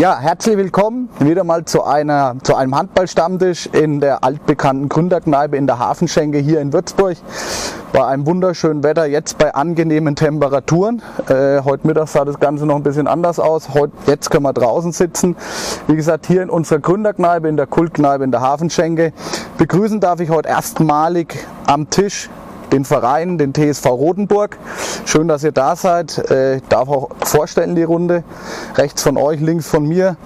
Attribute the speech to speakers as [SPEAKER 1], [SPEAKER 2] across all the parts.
[SPEAKER 1] Ja, herzlich willkommen wieder mal zu, einer, zu einem Handballstammtisch in der altbekannten Gründerkneipe in der Hafenschenke hier in Würzburg. Bei einem wunderschönen Wetter, jetzt bei angenehmen Temperaturen. Äh, heute Mittag sah das Ganze noch ein bisschen anders aus. Heute, jetzt können wir draußen sitzen. Wie gesagt, hier in unserer Gründerkneipe, in der Kultkneipe in der Hafenschenke. Begrüßen darf ich heute erstmalig am Tisch den Verein, den TSV Rotenburg. Schön, dass ihr da seid. Äh, ich darf auch vorstellen die Runde. Rechts von euch, links von mir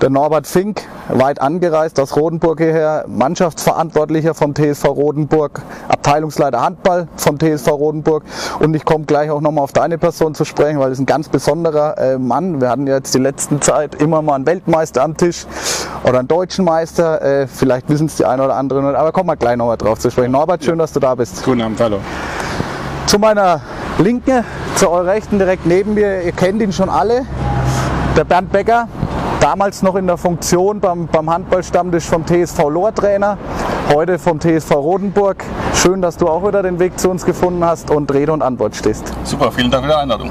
[SPEAKER 1] der Norbert Fink, weit angereist aus Rotenburg hierher, Mannschaftsverantwortlicher vom TSV Rotenburg, Abteilungsleiter Handball vom TSV Rotenburg. Und ich komme gleich auch nochmal auf deine Person zu sprechen, weil es ein ganz besonderer äh, Mann. Wir hatten ja jetzt die letzten Zeit immer mal einen Weltmeister am Tisch oder einen deutschen Meister. Äh, vielleicht wissen es die einen oder anderen, aber kommen wir gleich nochmal drauf zu sprechen. Norbert, schön, dass du da bist.
[SPEAKER 2] Guten Abend, hallo.
[SPEAKER 1] Zu meiner Linken, zu eurer Rechten direkt neben mir, ihr kennt ihn schon alle, der Bernd Becker, damals noch in der Funktion beim, beim Handballstammtisch vom TSV Lohr-Trainer, heute vom TSV Rodenburg. Schön, dass du auch wieder den Weg zu uns gefunden hast und Rede und Antwort stehst.
[SPEAKER 2] Super, vielen Dank für die Einladung.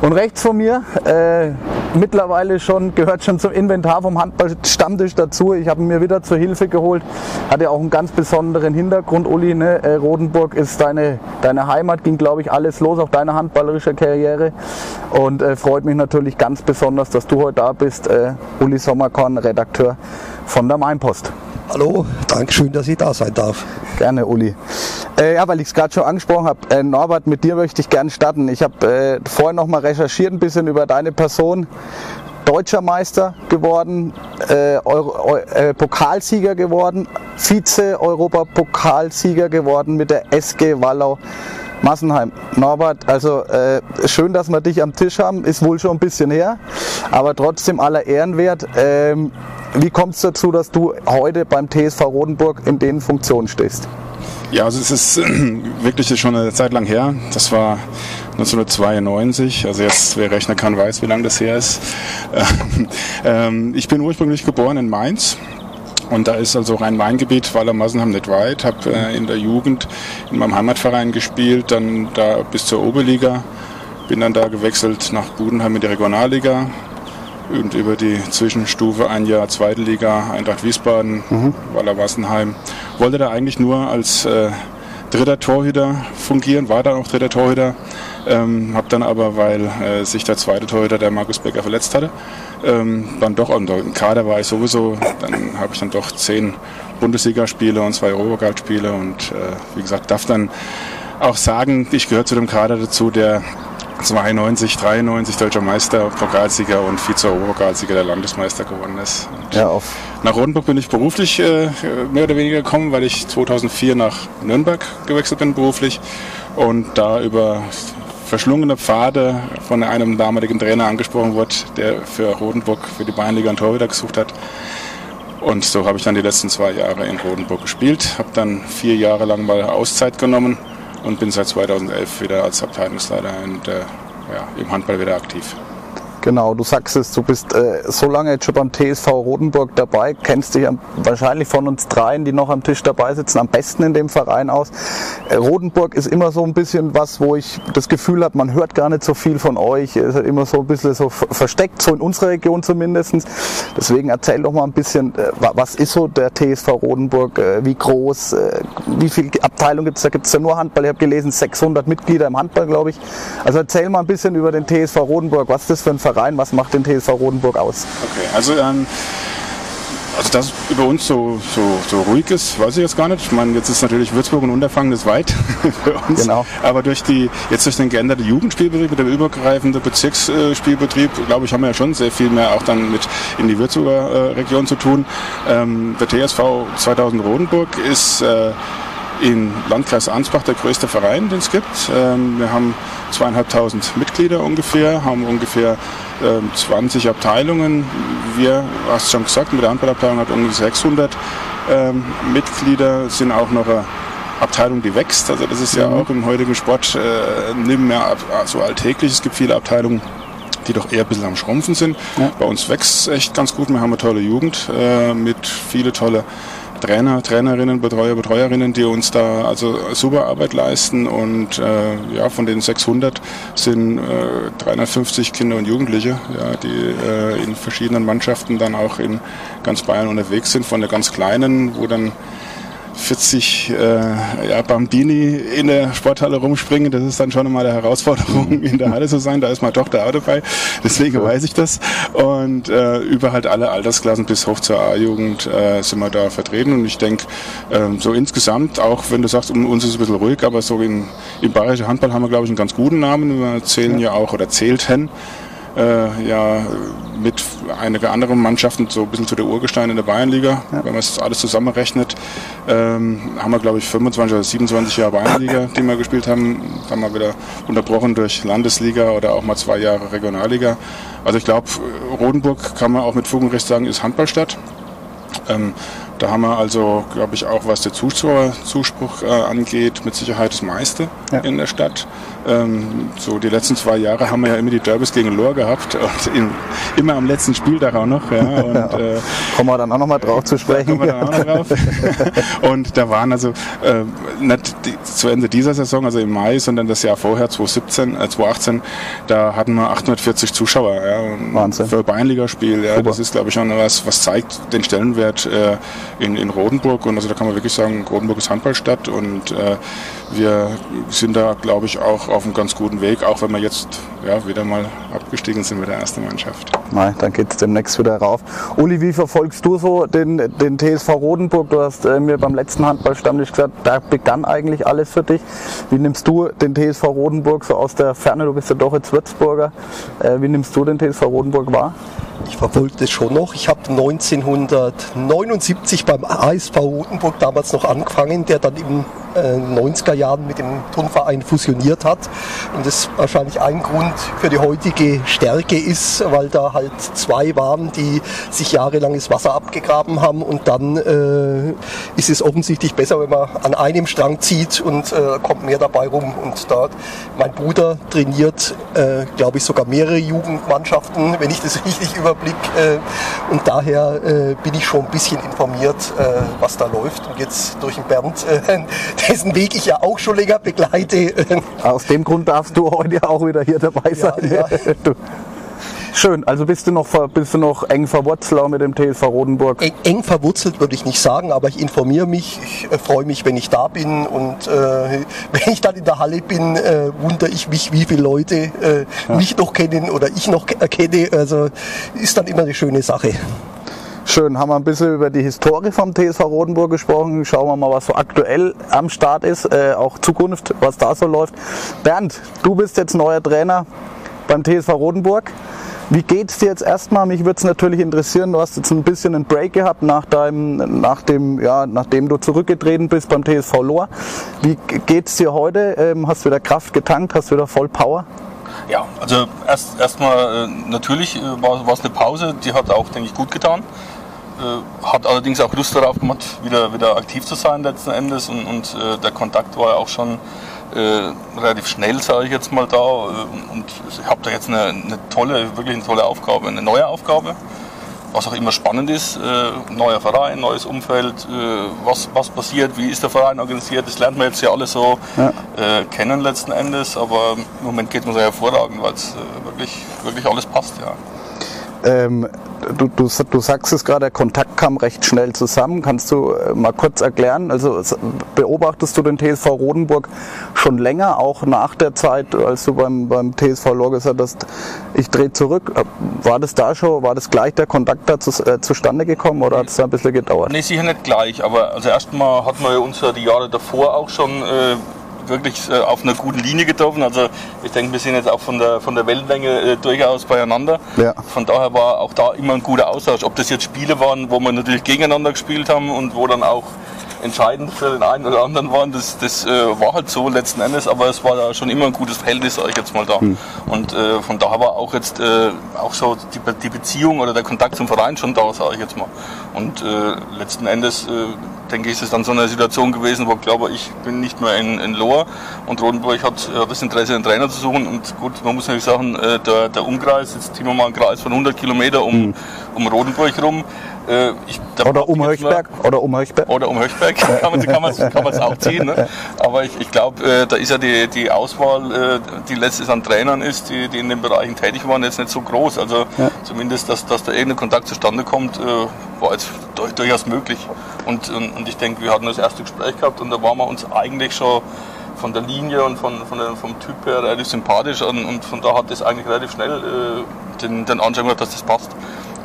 [SPEAKER 1] Und rechts von mir, äh, mittlerweile schon, gehört schon zum Inventar vom Handballstammtisch dazu. Ich habe ihn mir wieder zur Hilfe geholt. Hat ja auch einen ganz besonderen Hintergrund, Uli. Ne? Äh, Rodenburg ist deine, deine Heimat, ging glaube ich alles los auf deine handballerische Karriere. Und äh, freut mich natürlich ganz besonders, dass du heute da bist. Äh, Uli Sommerkorn, Redakteur von der Mainpost.
[SPEAKER 3] Hallo, danke schön, dass ich da sein darf.
[SPEAKER 1] Gerne, Uli. Äh, ja, weil ich es gerade schon angesprochen habe, äh, Norbert, mit dir möchte ich gerne starten. Ich habe äh, vorhin noch mal recherchiert ein bisschen über deine Person. Deutscher Meister geworden, äh, Euro, äh, Pokalsieger geworden, Vize-Europapokalsieger geworden mit der SG Wallau. Massenheim. Norbert, also äh, schön, dass wir dich am Tisch haben, ist wohl schon ein bisschen her, aber trotzdem aller Ehrenwert. Ähm, wie kommt es dazu, dass du heute beim TSV Rodenburg in den Funktionen stehst?
[SPEAKER 2] Ja, also es ist wirklich schon eine Zeit lang her. Das war 1992. Also jetzt, wer rechnen kann, weiß, wie lange das her ist. Ähm, ich bin ursprünglich geboren in Mainz. Und da ist also Rhein-Main-Gebiet, Waller Massenheim nicht weit. Habe äh, in der Jugend in meinem Heimatverein gespielt, dann da bis zur Oberliga. Bin dann da gewechselt nach Budenheim in die Regionalliga und über die Zwischenstufe ein Jahr Zweite Liga, Eintracht Wiesbaden, mhm. Waller Wassenheim. Wollte da eigentlich nur als äh, dritter Torhüter fungieren, war dann auch dritter Torhüter. Ähm, habe dann aber, weil äh, sich der zweite Torhüter, der Markus Becker, verletzt hatte, ähm, dann doch im Kader war ich sowieso. Dann habe ich dann doch zehn Bundesligaspiele und zwei Europacup-Spiele und äh, wie gesagt, darf dann auch sagen, ich gehöre zu dem Kader dazu, der 92, 93 deutscher Meister, Pokalsieger und Vize-Europapokalsieger der Landesmeister geworden ist. ja, auf. Nach Rotenburg bin ich beruflich äh, mehr oder weniger gekommen, weil ich 2004 nach Nürnberg gewechselt bin beruflich und da über verschlungene Pfade von einem damaligen Trainer angesprochen wurde, der für Rotenburg, für die Bayernliga einen Torhüter gesucht hat. Und so habe ich dann die letzten zwei Jahre in Rotenburg gespielt, habe dann vier Jahre lang mal Auszeit genommen und bin seit 2011 wieder als Abteilungsleiter und, äh, ja, im Handball wieder aktiv.
[SPEAKER 1] Genau, du sagst es, du bist äh, so lange jetzt schon beim TSV Rotenburg dabei, kennst dich wahrscheinlich von uns dreien, die noch am Tisch dabei sitzen, am besten in dem Verein aus. Äh, Rotenburg ist immer so ein bisschen was, wo ich das Gefühl habe, man hört gar nicht so viel von euch. Ist immer so ein bisschen so versteckt, so in unserer Region zumindest. Deswegen erzähl doch mal ein bisschen, äh, was ist so der TSV Rotenburg, äh, wie groß, äh, wie viele Abteilungen gibt es da? Gibt es da nur Handball? Ich habe gelesen, 600 Mitglieder im Handball, glaube ich. Also erzähl mal ein bisschen über den TSV Rotenburg, was das für ein Verein? Verein? Was macht den TSV Rodenburg aus?
[SPEAKER 2] Okay, also ähm, also dass über uns so, so, so ruhig ist, weiß ich jetzt gar nicht. Ich meine, jetzt ist natürlich Würzburg ein Unterfangen weit für uns. Genau. Aber durch die, jetzt durch den geänderten Jugendspielbetrieb, mit dem übergreifenden Bezirksspielbetrieb, glaube ich, haben wir ja schon sehr viel mehr auch dann mit in die Würzburger äh, Region zu tun. Ähm, der TSV 2000 Rodenburg ist äh, im Landkreis Ansbach der größte Verein, den es gibt. Ähm, wir haben zweieinhalbtausend Mitglieder ungefähr, haben ungefähr 20 ähm, Abteilungen. Wir, hast schon gesagt, mit der Handballabteilung hat ungefähr 600 ähm, Mitglieder, sind auch noch eine Abteilung, die wächst. Also das ist ja, ja mhm. auch im heutigen Sport äh, nicht mehr so alltäglich. Es gibt viele Abteilungen, die doch eher ein bisschen am Schrumpfen sind. Ja. Bei uns wächst es echt ganz gut. Wir haben eine tolle Jugend äh, mit viele tolle Trainer, Trainerinnen, Betreuer, Betreuerinnen, die uns da also super Arbeit leisten. Und äh, ja, von den 600 sind äh, 350 Kinder und Jugendliche, ja, die äh, in verschiedenen Mannschaften dann auch in ganz Bayern unterwegs sind, von der ganz kleinen, wo dann 40 äh, ja, Bambini in der Sporthalle rumspringen, das ist dann schon mal eine Herausforderung, in der Halle zu sein. Da ist meine Tochter auch dabei, deswegen weiß ich das. Und äh, über halt alle Altersklassen bis hoch zur A-Jugend äh, sind wir da vertreten. Und ich denke, ähm, so insgesamt, auch wenn du sagst, um uns ist es ein bisschen ruhig, aber so in, im bayerischen Handball haben wir, glaube ich, einen ganz guten Namen. Wir zählen ja auch oder zählten äh, ja mit einigen anderen Mannschaften so ein bisschen zu der Urgestein in der Bayernliga. Ja. Wenn man das alles zusammenrechnet, ähm, haben wir glaube ich 25 oder 27 Jahre Bayernliga, die wir gespielt haben. Dann haben wir wieder unterbrochen durch Landesliga oder auch mal zwei Jahre Regionalliga. Also ich glaube, Rodenburg kann man auch mit Fug und Recht sagen, ist Handballstadt. Ähm, da haben wir also, glaube ich, auch was der Zuschauerzuspruch äh, angeht, mit Sicherheit das meiste ja. in der Stadt. Ähm, so die letzten zwei Jahre haben wir ja immer die Derbys gegen Lohr gehabt und in, immer am letzten Spieltag auch noch. Ja, und,
[SPEAKER 1] äh, kommen wir dann auch noch mal drauf zu sprechen.
[SPEAKER 2] und da waren also äh, nicht die, zu Ende dieser Saison, also im Mai, sondern das Jahr vorher, 2017, äh, 2018, da hatten wir 840 Zuschauer. Ja,
[SPEAKER 1] Wahnsinn.
[SPEAKER 2] Für Bayernligaspiel. Ja, das ist, glaube ich, schon was, was zeigt den Stellenwert äh, in, in Rodenburg. Und also da kann man wirklich sagen, Rodenburg ist Handballstadt und äh, wir sind da, glaube ich, auch auf einem ganz guten Weg, auch wenn wir jetzt ja, wieder mal abgestiegen sind mit der ersten Mannschaft.
[SPEAKER 1] Nein, dann geht es demnächst wieder rauf. Uli, wie verfolgst du so den, den TSV Rodenburg? Du hast äh, mir beim letzten Handballstammtisch gesagt, da begann eigentlich alles für dich. Wie nimmst du den TSV Rodenburg so aus der Ferne? Du bist ja doch jetzt Würzburger. Äh, wie nimmst du den TSV Rodenburg wahr?
[SPEAKER 3] Ich verfolge das schon noch. Ich habe 1979 beim ASV Rotenburg damals noch angefangen, der dann im 90er äh, Jahren mit dem Turnverein fusioniert hat. Und das ist wahrscheinlich ein Grund für die heutige Stärke ist, weil da halt zwei waren, die sich jahrelang das Wasser abgegraben haben und dann äh, ist es offensichtlich besser, wenn man an einem Strang zieht und äh, kommt mehr dabei rum. Und da mein Bruder trainiert, äh, glaube ich, sogar mehrere Jugendmannschaften, wenn ich das richtig überblick. Äh, und daher äh, bin ich schon ein bisschen informiert, was da läuft. Und jetzt durch den Bernd dessen Weg ich ja auch schon länger begleite.
[SPEAKER 1] Aus dem Grund darfst du heute auch wieder hier dabei sein. Ja, ja. Schön, also bist du noch, bist du noch eng verwurzelt auch mit dem TSV Rodenburg?
[SPEAKER 3] Eng, verwurzelt würde ich nicht sagen, aber ich informiere mich, ich äh, freue mich, wenn ich da bin und äh, wenn ich dann in der Halle bin, äh, wundere ich mich, wie viele Leute äh, ja. mich noch kennen oder ich noch erkenne. Also ist dann immer eine schöne Sache.
[SPEAKER 1] Schön, haben wir ein bisschen über die Historie vom TSV Rodenburg gesprochen. Schauen wir mal, was so aktuell am Start ist, äh, auch Zukunft, was da so läuft. Bernd, du bist jetzt neuer Trainer beim TSV Rodenburg. Wie geht es dir jetzt erstmal? Mich würde es natürlich interessieren, du hast jetzt ein bisschen einen Break gehabt nach deinem, nach dem, ja, nachdem du zurückgetreten bist beim TSV Lohr. Wie geht es dir heute? Ähm, hast du wieder Kraft getankt? Hast du wieder voll Power?
[SPEAKER 4] Ja, also erst erstmal äh, natürlich äh, war es eine Pause, die hat auch, denke ich, gut getan. Äh, hat allerdings auch Lust darauf gemacht, wieder, wieder aktiv zu sein letzten Endes und, und äh, der Kontakt war ja auch schon äh, relativ schnell, sage ich jetzt mal da. Äh, und ich habe da jetzt eine, eine, tolle, wirklich eine tolle Aufgabe, eine neue Aufgabe, was auch immer spannend ist. Äh, neuer Verein, neues Umfeld, was, was passiert, wie ist der Verein organisiert, das lernt man jetzt ja alles so ja. kennen letzten Endes, aber im Moment geht es mir sehr hervorragend, weil es wirklich, wirklich alles passt, ja.
[SPEAKER 1] Ähm, du, du, du, sagst es gerade, der Kontakt kam recht schnell zusammen. Kannst du äh, mal kurz erklären? Also beobachtest du den TSV Rodenburg schon länger, auch nach der Zeit, als du beim, beim TSV Lor gesagt hast, ich drehe zurück. Äh, war das da schon, war das gleich der Kontakt da zu, äh, zustande gekommen oder hat es da ein bisschen gedauert?
[SPEAKER 4] Nee, sicher nicht gleich, aber also erstmal hatten wir uns ja die Jahre davor auch schon äh, wirklich äh, auf einer guten Linie getroffen. Also ich denke, wir sind jetzt auch von der, von der Wellenlänge äh, durchaus beieinander. Ja. Von daher war auch da immer ein guter Austausch. Ob das jetzt Spiele waren, wo wir natürlich gegeneinander gespielt haben und wo dann auch entscheidend für den einen oder anderen waren. Das, das äh, war halt so letzten Endes, aber es war da schon immer ein gutes Verhältnis, sage ich jetzt mal da. Hm. Und äh, von daher war auch jetzt äh, auch so die, die, Beziehung oder der Kontakt zum Verein schon da, sage ich jetzt mal. Und äh, letzten Endes äh, denke ich, ist es dann so eine Situation gewesen, wo ich glaube, ich bin nicht mehr in, in Lohr und Rodenburg hat äh, das Interesse, einen Trainer zu suchen. Und gut, man muss natürlich sagen, der, der Umkreis, jetzt ziehen wir mal einen Kreis von 100 Kilometer um, hm. um Rodenburg rum,
[SPEAKER 1] Äh, ich, oder um Höchberg.
[SPEAKER 4] Oder um Höchberg. Oder um Höchberg. kann man es kann kann auch ziehen. Ne? Aber ich, ich glaube, äh, da ist ja die, die Auswahl, äh, die letztes an Trainern ist, die, die in den Bereichen tätig waren, jetzt nicht so groß. Also ja. zumindest, dass, dass da irgendein Kontakt zustande kommt, äh, war jetzt durch, durchaus möglich. Und, und, und ich denke, wir hatten das erste Gespräch gehabt und da waren wir uns eigentlich schon von der Linie und von, von der, vom Typ her relativ sympathisch und, und von da hat es eigentlich relativ schnell äh, den, den Anschein gehabt, dass das passt.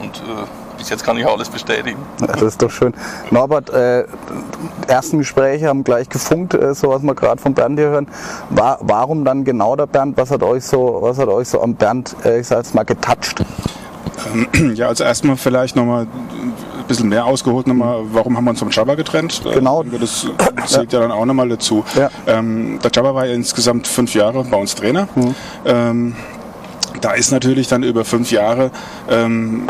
[SPEAKER 4] Und äh, bis jetzt kann ich alles bestätigen.
[SPEAKER 1] Das ist doch schön. Norbert, äh, ersten Gespräche haben gleich gefunkt, äh, so was wir gerade von Bernd hier hören. War, warum dann genau der Bernd? Was hat euch so, was hat euch so am Bernd, äh, ich sag jetzt mal, getoucht?
[SPEAKER 2] Ähm, ja, also erstmal vielleicht nochmal ein bisschen mehr ausgeholt, nochmal, warum haben wir uns vom Jabba getrennt?
[SPEAKER 1] Genau.
[SPEAKER 2] Das zählt ja. ja dann auch nochmal dazu. Ja. Ähm, der Jabba war ja insgesamt fünf Jahre bei uns Trainer. Mhm. Ähm, da ist natürlich dann über fünf Jahre ähm,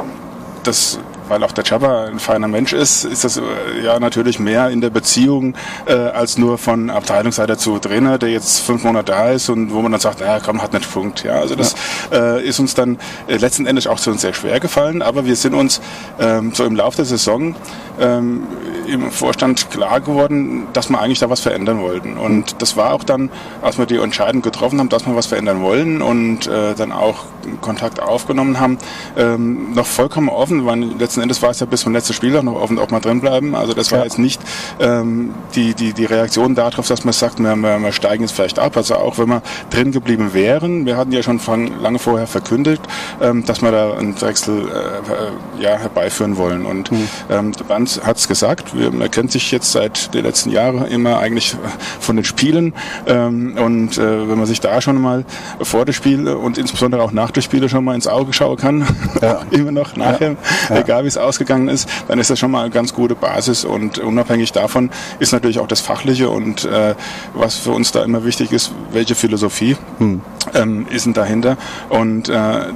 [SPEAKER 2] das weil auch der Chapa ein feiner Mensch ist, ist das äh, ja natürlich mehr in der Beziehung äh, als nur von Abteilungsleiter zu Trainer, der jetzt fünf Monate da ist und wo man dann sagt, naja, komm, hat nicht Punkt. Ja, also das ja. äh, ist uns dann äh, letzten Endes auch zu uns sehr schwer gefallen, aber wir sind uns ähm, so im Laufe der Saison ähm, im Vorstand klar geworden, dass wir eigentlich da was verändern wollten. Und das war auch dann, als wir die Entscheidung getroffen haben, dass wir was verändern wollen und äh, dann auch Kontakt aufgenommen haben, ähm, noch vollkommen offen, weil letzten Endes war es ja bis zum letzten Spiel auch noch offen, ob wir drin bleiben. Also das war ja. jetzt nicht ähm, die, die, die Reaktion darauf, dass man sagt, wir, wir, wir steigen jetzt vielleicht ab. Also auch wenn wir drin geblieben wären, wir hatten ja schon von lange vorher verkündet, ähm, dass wir da einen Wechsel äh, ja, herbeiführen wollen. Und mhm. ähm, der Band hat es gesagt, wir, man kennt sich jetzt seit den letzten Jahren immer eigentlich von den Spielen. Ähm, und äh, wenn man sich da schon mal vor dem Spiel und insbesondere auch nach dem Spiel schon mal ins Auge schauen kann, ja. immer noch nachher, ja. egal wie es ausgegangen ist, dann ist das schon mal eine ganz gute Basis. Und unabhängig davon ist natürlich auch das Fachliche und äh, was für uns da immer wichtig ist, welche Philosophie hm. ähm, ist denn dahinter. Und äh,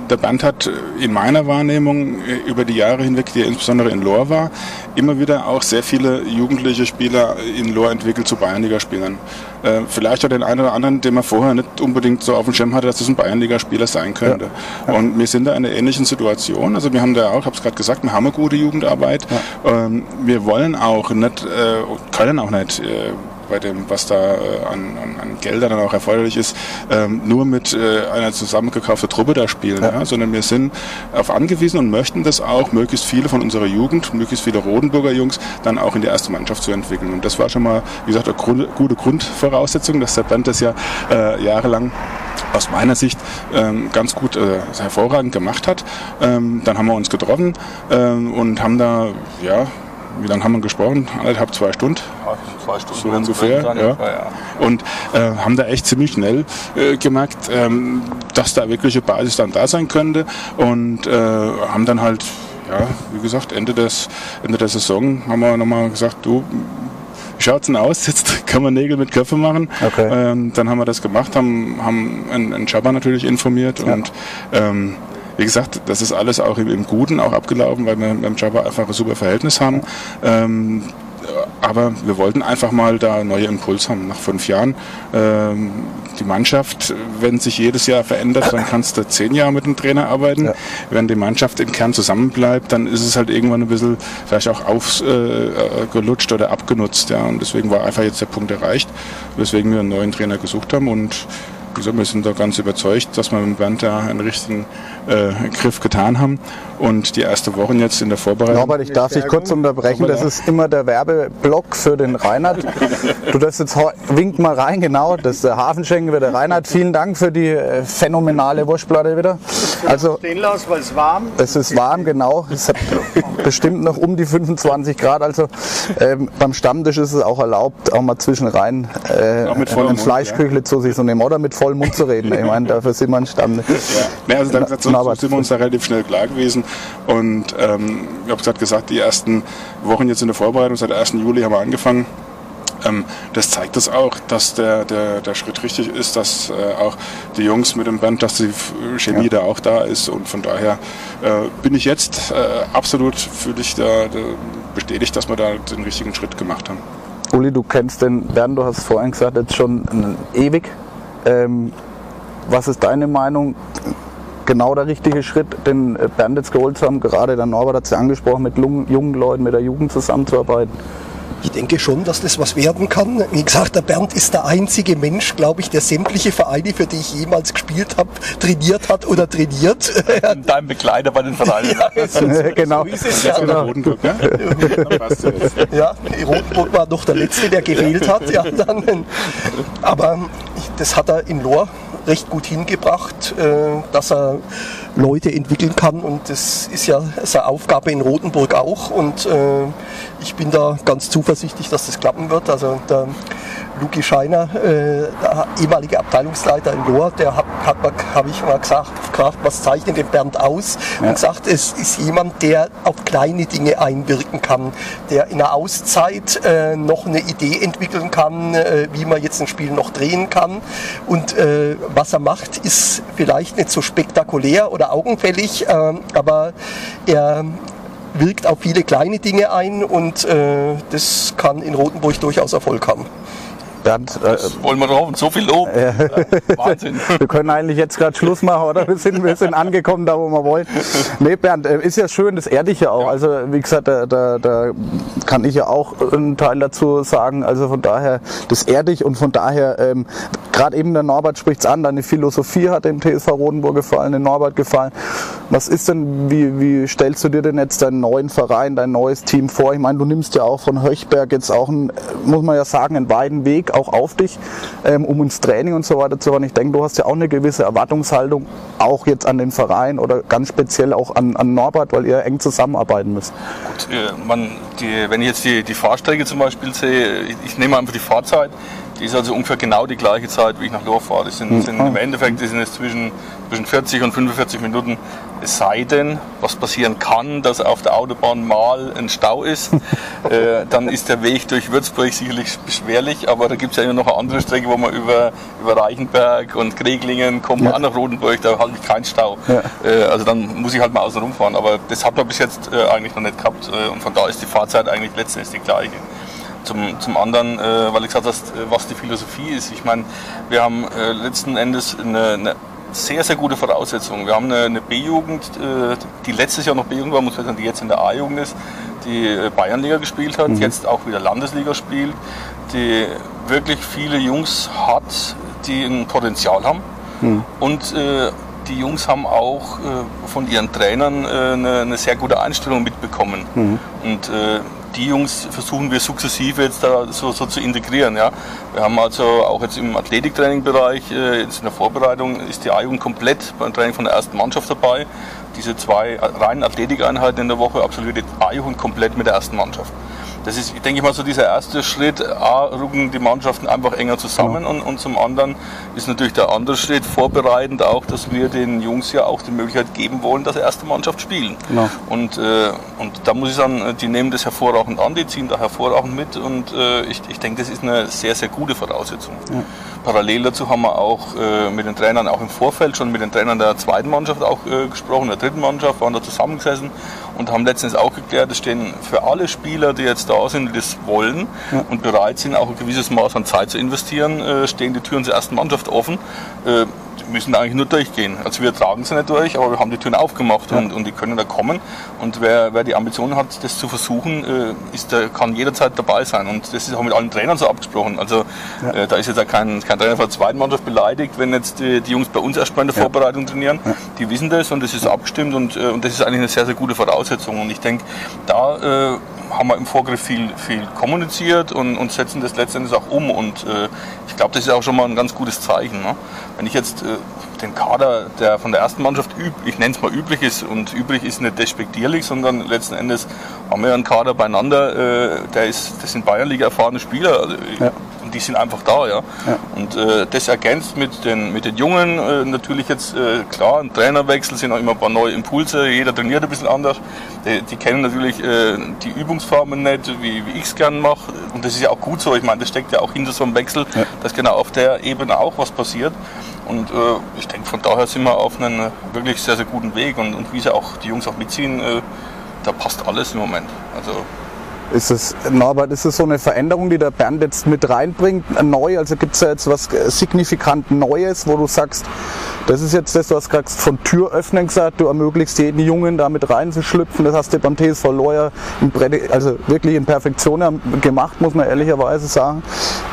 [SPEAKER 2] der Band hat in meiner Wahrnehmung über die Jahre hinweg, die insbesondere in Lohr war, immer wieder auch sehr viele jugendliche Spieler in Lohr entwickelt zu Bayernligaspielern. Äh, vielleicht auch den einen oder anderen, den man vorher nicht unbedingt so auf dem Schirm hatte, dass das ein Bayernligaspieler sein könnte. Ja. Ja. Und wir sind da in einer ähnlichen Situation. Also wir haben da auch, ich habe es gerade gesagt, wir haben eine gute Jugendarbeit. Ja. Ähm, wir wollen auch nicht, äh, können auch nicht äh, bei dem, was da äh, an, an, an Geldern dann auch erforderlich ist, ähm, nur mit äh, einer zusammengekauften Truppe da spielen, ja. Ja, sondern wir sind auf angewiesen und möchten das auch, möglichst viele von unserer Jugend, möglichst viele Rodenburger Jungs dann auch in die erste Mannschaft zu entwickeln. Und das war schon mal, wie gesagt, eine Grund, gute Grundvoraussetzung, dass der Band das ja äh, jahrelang aus meiner Sicht ähm, ganz gut, äh, hervorragend gemacht hat. Ähm, dann haben wir uns getroffen ähm, und haben da, ja, wie lange haben wir gesprochen? Anderthalb, zwei Stunden? Zwei Stunden. So ungefähr. Ja. ja. Und äh, haben da echt ziemlich schnell äh, gemerkt, ähm, dass da wirkliche Basis dann da sein könnte. Und äh, haben dann halt, ja, wie gesagt, Ende, des, Ende der Saison haben wir nochmal gesagt, du, wie schaut es denn aus? Jetzt kann man Nägel mit Köpfen machen. Okay. Ähm, dann haben wir das gemacht, haben, haben einen, einen Jabba natürlich informiert ja. und ähm, wie gesagt, das ist alles auch im, im Guten auch abgelaufen, weil wir mit dem Java einfach ein super Verhältnis haben. Ähm, aber wir wollten einfach mal da neue Impuls haben nach fünf Jahren. Ähm, die Mannschaft, wenn sich jedes Jahr verändert, dann kannst du zehn Jahre mit dem Trainer arbeiten. Ja. Wenn die Mannschaft im Kern zusammenbleibt, dann ist es halt irgendwann ein bisschen vielleicht auch aufgelutscht äh, oder abgenutzt. Ja. Und deswegen war einfach jetzt der Punkt erreicht, weswegen wir einen neuen Trainer gesucht haben und wir sind da ganz überzeugt, dass wir mit Bernd da einen richtigen äh, Griff getan haben. Und die erste Woche jetzt in der Vorbereitung.
[SPEAKER 1] Norbert, ich darf dich kurz unterbrechen. Das ist immer der Werbeblock für den Reinhard. Du darfst jetzt wink mal rein, genau. Das ist der Hafenschenken wieder. Reinhard, vielen Dank für die äh, phänomenale Wurstplatte wieder. Also,
[SPEAKER 3] stehen lassen, weil es warm
[SPEAKER 1] Es ist warm, genau. Es hat bestimmt noch um die 25 Grad. Also ähm, beim Stammtisch ist es auch erlaubt, auch mal zwischenrein äh, ein Fleischküchle ja. zu sich zu nehmen oder mit vollem Mund zu reden. Ich meine, dafür sind wir ein Stammtisch.
[SPEAKER 2] Ja. Also dann, so, sind wir uns da relativ schnell klar gewesen. Und ähm, ich habe gerade gesagt, die ersten Wochen jetzt in der Vorbereitung, seit 1. Juli haben wir angefangen. Ähm, das zeigt das auch, dass der, der, der Schritt richtig ist, dass äh, auch die Jungs mit dem Band, dass die Chemie ja. da auch da ist. Und von daher äh, bin ich jetzt äh, absolut fühle ich da, da bestätigt, dass wir da den richtigen Schritt gemacht haben.
[SPEAKER 1] Uli, du kennst den Bernd, du hast es vorhin gesagt, jetzt schon ewig. Ähm, was ist deine Meinung? genau der richtige Schritt, den Bernd jetzt geholt haben. Gerade der Norbert hat es ja angesprochen, mit jungen Leuten, mit der Jugend zusammenzuarbeiten.
[SPEAKER 3] Ich denke schon, dass das was werden kann. Wie gesagt, der Bernd ist der einzige Mensch, glaube ich, der sämtliche Vereine, für die ich jemals gespielt habe, trainiert hat oder trainiert.
[SPEAKER 4] Dein Begleiter bei den Vereinen. ja,
[SPEAKER 1] so, genau. So
[SPEAKER 2] ist es ja. Genau. Rotenburg, ne?
[SPEAKER 3] ja, Rotenburg war noch der Letzte, der gewählt hat. Ja, dann. Aber das hat er in Lohr recht gut hingebracht, äh, dass er Leute entwickeln kann und das ist ja seine Aufgabe in Rothenburg auch und äh, ich bin da ganz zuversichtlich, dass das klappen wird. Also der Luki Scheiner, äh, der ehemalige Abteilungsleiter in Lohr, der hat, hat habe ich mal gesagt, gefragt, was zeichnet den Bernd aus? Ja. Und gesagt, es ist jemand, der auf kleine Dinge einwirken kann, der in der Auszeit äh, noch eine Idee entwickeln kann, äh, wie man jetzt ein Spiel noch drehen kann. Und äh, was er macht, ist vielleicht nicht so spektakulär oder augenfällig, äh, aber er wirkt auf viele kleine Dinge ein und äh, das kann in Rotenburg durchaus Erfolg haben.
[SPEAKER 4] Bernd, äh, wollen wir drauf und so viel Lob. Äh,
[SPEAKER 1] Wahnsinn. wir können eigentlich jetzt gerade Schluss machen, oder? Wir sind, wir sind angekommen da, wo wir wollen. Nee, Bernd, äh, ist ja schön, das ehrt dich ja auch. Ja. Also wie gesagt, da, da, da kann ich ja auch einen Teil dazu sagen. Also von daher, das ehrt dich und von daher, ähm, gerade eben der Norbert spricht es an, deine Philosophie hat dem TSV Rodenburg gefallen, dem Norbert gefallen. Was ist denn, wie, wie stellst du dir denn jetzt deinen neuen Verein, dein neues Team vor? Ich meine, du nimmst ja auch von Höchberg jetzt auch, einen, muss man ja sagen, einen weiten Weg auch auf dich, ähm, um ins Training und so weiter zu fahren. Ich denke, du hast ja auch eine gewisse Erwartungshaltung, auch jetzt an den Verein oder ganz speziell auch an, an Norbert, weil ihr eng zusammenarbeiten müsst.
[SPEAKER 4] Gut, äh, man, die, wenn ich jetzt die, die Fahrstrecke zum Beispiel sehe, ich, ich nehme einfach die Fahrzeit, die ist also ungefähr genau die gleiche Zeit, wie ich nach Lohr fahre. Das sind, hm. sind Im Endeffekt sind es zwischen, zwischen 40 und 45 Minuten. Es sei denn, was passieren kann, dass auf der Autobahn mal ein Stau ist, äh, dann ist der Weg durch Würzburg sicherlich beschwerlich. Aber da gibt es ja noch eine andere Strecke, wo man über, über Reichenberg und Kreglingen kommt, ja. nach Rodenburg, da halte ich keinen Stau. Ja. Äh, also dann muss ich halt mal außen rumfahren. Aber das hat man bis jetzt äh, eigentlich noch nicht gehabt. Äh, und von da ist die Fahrzeit eigentlich letztendlich die gleiche. Zum, zum anderen, äh, weil ich gesagt hast, äh, was die Philosophie ist. Ich meine, wir haben äh, letzten Endes eine, eine, sehr, sehr gute Voraussetzung. Wir haben eine, eine B-Jugend, äh, die letztes Jahr noch B-Jugend war, muss man sagen, die jetzt in der A-Jugend ist, die äh, Bayernliga gespielt hat, mhm. jetzt auch wieder Landesliga spielt, die wirklich viele Jungs hat, die ein Potenzial haben. Mhm. Und äh, die Jungs haben auch äh, von ihren Trainern äh, eine, eine, sehr gute Einstellung mitbekommen. Mhm. Und die Jungs versuchen wir sukzessive jetzt da so, so, zu integrieren. Ja. Wir haben also auch jetzt im Athletiktrainingbereich, äh, jetzt in der Vorbereitung, ist die A-Jugend komplett beim Training von der ersten Mannschaft dabei. Diese zwei reinen Athletikeinheiten in der Woche absolviert die A-Jugend komplett mit der ersten Mannschaft das ist, denke ich mal, so dieser erste Schritt. A, rücken die Mannschaften einfach enger zusammen ja. und, und zum anderen ist natürlich der andere Schritt vorbereitend auch, dass wir den Jungs ja auch die Möglichkeit geben wollen, dass erste Mannschaft spielen. Ja. Und, äh, und da muss ich sagen, die nehmen das hervorragend an, die ziehen da hervorragend mit und äh, ich, ich denke, das ist eine sehr, sehr gute Voraussetzung. Ja. Parallel dazu haben wir auch äh, mit den Trainern, auch im Vorfeld schon mit den Trainern der zweiten Mannschaft auch äh, gesprochen, der dritten Mannschaft, waren da zusammengesessen und haben letztens auch geklärt, es stehen für alle Spieler, die jetzt da sind, die das wollen ja. und bereit sind, auch ein gewisses Maß an Zeit zu investieren, äh, stehen die Türen zur ersten Mannschaft offen. Äh, müssen eigentlich nur durchgehen. Also wir tragen sie nicht durch, aber wir haben die Türen aufgemacht ja. und, und die können da kommen. Und wer, wer die Ambition hat, das zu versuchen, äh, ist, der kann jederzeit dabei sein. Und das ist auch mit allen Trainern so abgesprochen. Also ja. äh, da ist jetzt auch kein, kein Trainer von der zweiten Mannschaft beleidigt, wenn jetzt die, die Jungs bei uns erstmal in der Vorbereitung trainieren. Die wissen das und das ist abgestimmt und, äh, und das ist eigentlich eine sehr, sehr gute Voraussetzung. Und ich denke, da äh, haben wir im Vorgriff viel, viel kommuniziert und, und setzen das letztendlich auch um. Und äh, ich glaube, das ist auch schon mal ein ganz gutes Zeichen. Ne? Wenn ich jetzt äh, den Kader, der von der ersten Mannschaft, üb, ich nenne es mal üblich ist, und üblich ist nicht despektierlich, sondern letzten Endes haben wir einen Kader beieinander, äh, der ist, das sind Bayernliga erfahrene Spieler. Also, ja und die sind einfach da. Ja. ja. Und äh, das ergänzt mit den, mit den Jungen äh, natürlich jetzt äh, klar, ein Trainerwechsel sind auch immer ein paar neue Impulse, jeder trainiert ein bisschen anders. Die, die kennen natürlich äh, die Übungsformen nicht, wie, wie ich es gern mache. Und das ist ja auch gut so. Ich meine, das steckt ja auch hinter so einem Wechsel, ja. dass genau auf der Ebene auch was passiert. Und äh, ich denke, von daher sind wir auf einem wirklich sehr, sehr guten Weg. Und, und wie sie auch die Jungs auch mitziehen, äh, da passt alles im Moment. Also
[SPEAKER 1] ist es, Norbert, ist es so eine Veränderung, die der Bernd jetzt mit reinbringt, neu? Also gibt es da jetzt was signifikant Neues, wo du sagst, Das ist jetzt das, du hast gerade von Tür öffnen gesagt, du ermöglichst jeden Jungen damit reinzuschlüpfen. Das hast du beim TSV Lawyer also wirklich in Perfektion gemacht, muss man ehrlicherweise sagen.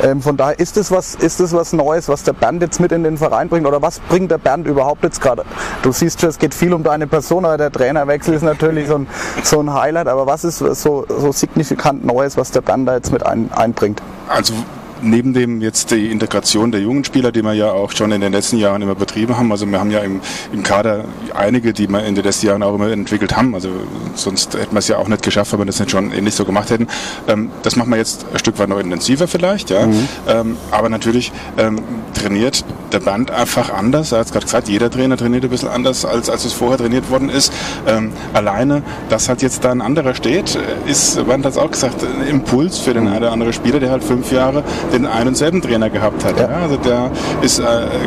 [SPEAKER 1] Ähm, von daher ist es was, was Neues, was der Bernd jetzt mit in den Verein bringt oder was bringt der Bernd überhaupt jetzt gerade? Du siehst schon, es geht viel um deine Person, aber der Trainerwechsel ist natürlich so ein, so ein Highlight. Aber was ist so, so signifikant Neues, was der Bernd da jetzt mit ein, einbringt?
[SPEAKER 2] Also neben dem jetzt die Integration der jungen Spieler, die wir ja auch schon in den letzten Jahren immer betrieben haben, also wir haben ja im, im Kader einige, die wir in den letzten Jahren auch immer entwickelt haben, also sonst hätten wir es ja auch nicht geschafft, wenn wir das nicht schon ähnlich so gemacht hätten. Ähm, das machen wir jetzt ein Stück weit noch intensiver vielleicht, ja, mhm. ähm, aber natürlich ähm, trainiert der Band einfach anders. Er hat es gerade gesagt, jeder Trainer trainiert ein bisschen anders, als, als es vorher trainiert worden ist. Ähm, alleine, dass halt jetzt da ein anderer steht, ist, Band hat es auch gesagt, ein Impuls für den mhm. einen oder anderen Spieler, der halt fünf Jahre den einen und selben Trainer gehabt hat. Ja. Ja, also der ist äh,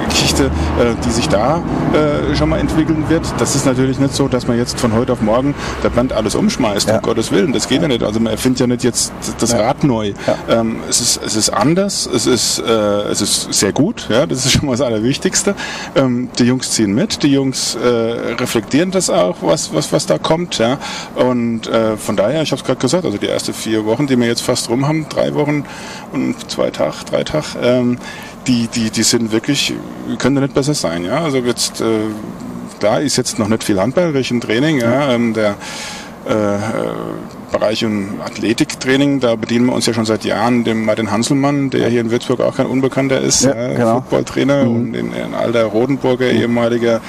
[SPEAKER 2] Geschichte, äh, die sich da äh, schon mal entwickeln wird. Das ist natürlich nicht so, dass man jetzt von heute auf morgen der Band alles umschmeißt, ja. um Gottes Willen. Das geht ja nicht. Also man erfindet ja nicht jetzt das Rad neu. Ähm, es, ist, es ist anders, es ist, äh, es ist sehr gut, ja, das ist schon mal das Allerwichtigste. Ähm, die Jungs ziehen mit, die Jungs äh, reflektieren das auch, was, was, was da kommt. Ja. Und äh, von daher, ich habe es gerade gesagt, also die ersten vier Wochen, die wir jetzt fast rum haben, drei Wochen und zwei Tage, drei Tage, ähm, die, die, die sind wirklich, können da nicht besser sein. Ja? Also jetzt, äh, klar ist jetzt noch nicht viel handballerisch im Training. Ja? Ähm, der äh, Bereich im Athletiktraining, da bedienen wir uns ja schon seit Jahren dem Martin Hanselmann, der hier in Würzburg auch kein Unbekannter ist, ja, genau. Footballtrainer mhm. und in, in Alter Rodenburger, mhm. ehemaliger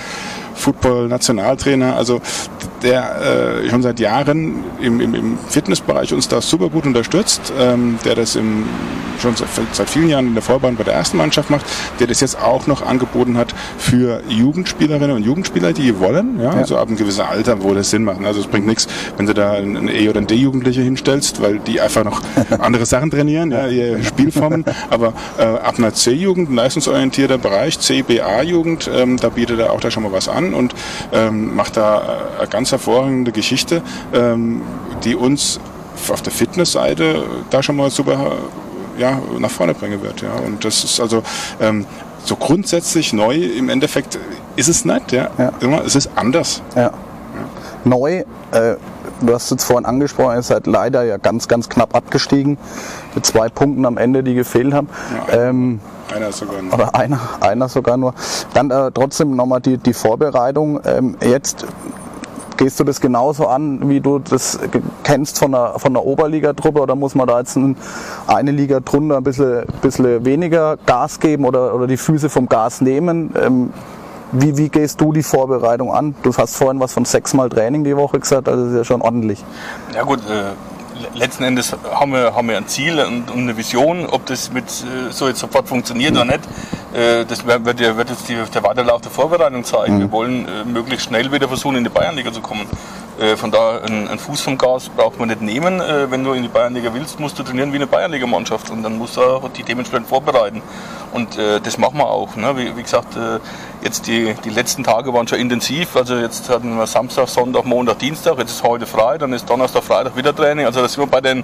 [SPEAKER 2] Football-Nationaltrainer. Also der äh, schon seit Jahren im, im, im, Fitnessbereich uns da super gut unterstützt, ähm, der das im, schon seit, seit, vielen Jahren in der Vorbahn bei der ersten Mannschaft macht, der das jetzt auch noch angeboten hat für Jugendspielerinnen und Jugendspieler, die wollen, ja, ja. also ab einem gewissen Alter, wo das Sinn macht. Also es bringt nichts, wenn du da einen E- oder einen D-Jugendliche hinstellst, weil die einfach noch andere Sachen trainieren, ja, ihre Spielformen. Aber äh, ab einer C-Jugend, leistungsorientierter Bereich, C-BA-Jugend, ähm, da bietet er auch da schon mal was an und ähm, macht da äh, ganz ganz hervorragende Geschichte, ähm, die uns auf der Fitnessseite da schon mal super ja, nach vorne bringen wird. Ja. Und das ist also ähm, so grundsätzlich neu im Endeffekt ist es nicht. Ja. ja. Es ist anders.
[SPEAKER 1] Ja. Neu, äh, du hast es vorhin angesprochen, ihr seid leider ja ganz, ganz knapp abgestiegen mit zwei Punkten am Ende, die gefehlt haben. Ja, ähm, einer sogar nur. Oder einer, einer sogar nur. Dann äh, trotzdem nochmal die, die Vorbereitung. Ähm, jetzt Gehst du das genauso an, wie du das kennst von der, von der Oberligatruppe oder muss man da jetzt eine Liga drunter ein bisschen, bisschen weniger Gas geben oder, oder die Füße vom Gas nehmen? Ähm, wie, wie gehst du die Vorbereitung an? Du hast vorhin was von sechsmal Training die Woche gesagt, also das ist ja schon ordentlich.
[SPEAKER 4] Ja gut, äh, letzten Endes haben wir, haben wir ein Ziel und, und eine Vision, ob das mit äh, so jetzt sofort funktioniert oder nicht. Äh, das wird, ja, wird jetzt die, der Weiterlauf der Vorbereitung zeigen. Mhm. Wir wollen äh, möglichst schnell wieder versuchen, in die Bayernliga zu kommen. Äh, von da ein, ein, Fuß vom Gas braucht man nicht nehmen. Äh, wenn du in die Bayernliga willst, musst du trainieren wie eine Bayernliga-Mannschaft und dann musst du auch die dementsprechend vorbereiten. Und äh, das machen wir auch. Ne? Wie, gesagt, jetzt die, die letzten Tage waren schon intensiv. Also jetzt hatten wir Samstag, Sonntag, Montag, Dienstag. Jetzt ist heute frei, dann ist Donnerstag, Freitag wieder Training. Also das sind wir bei den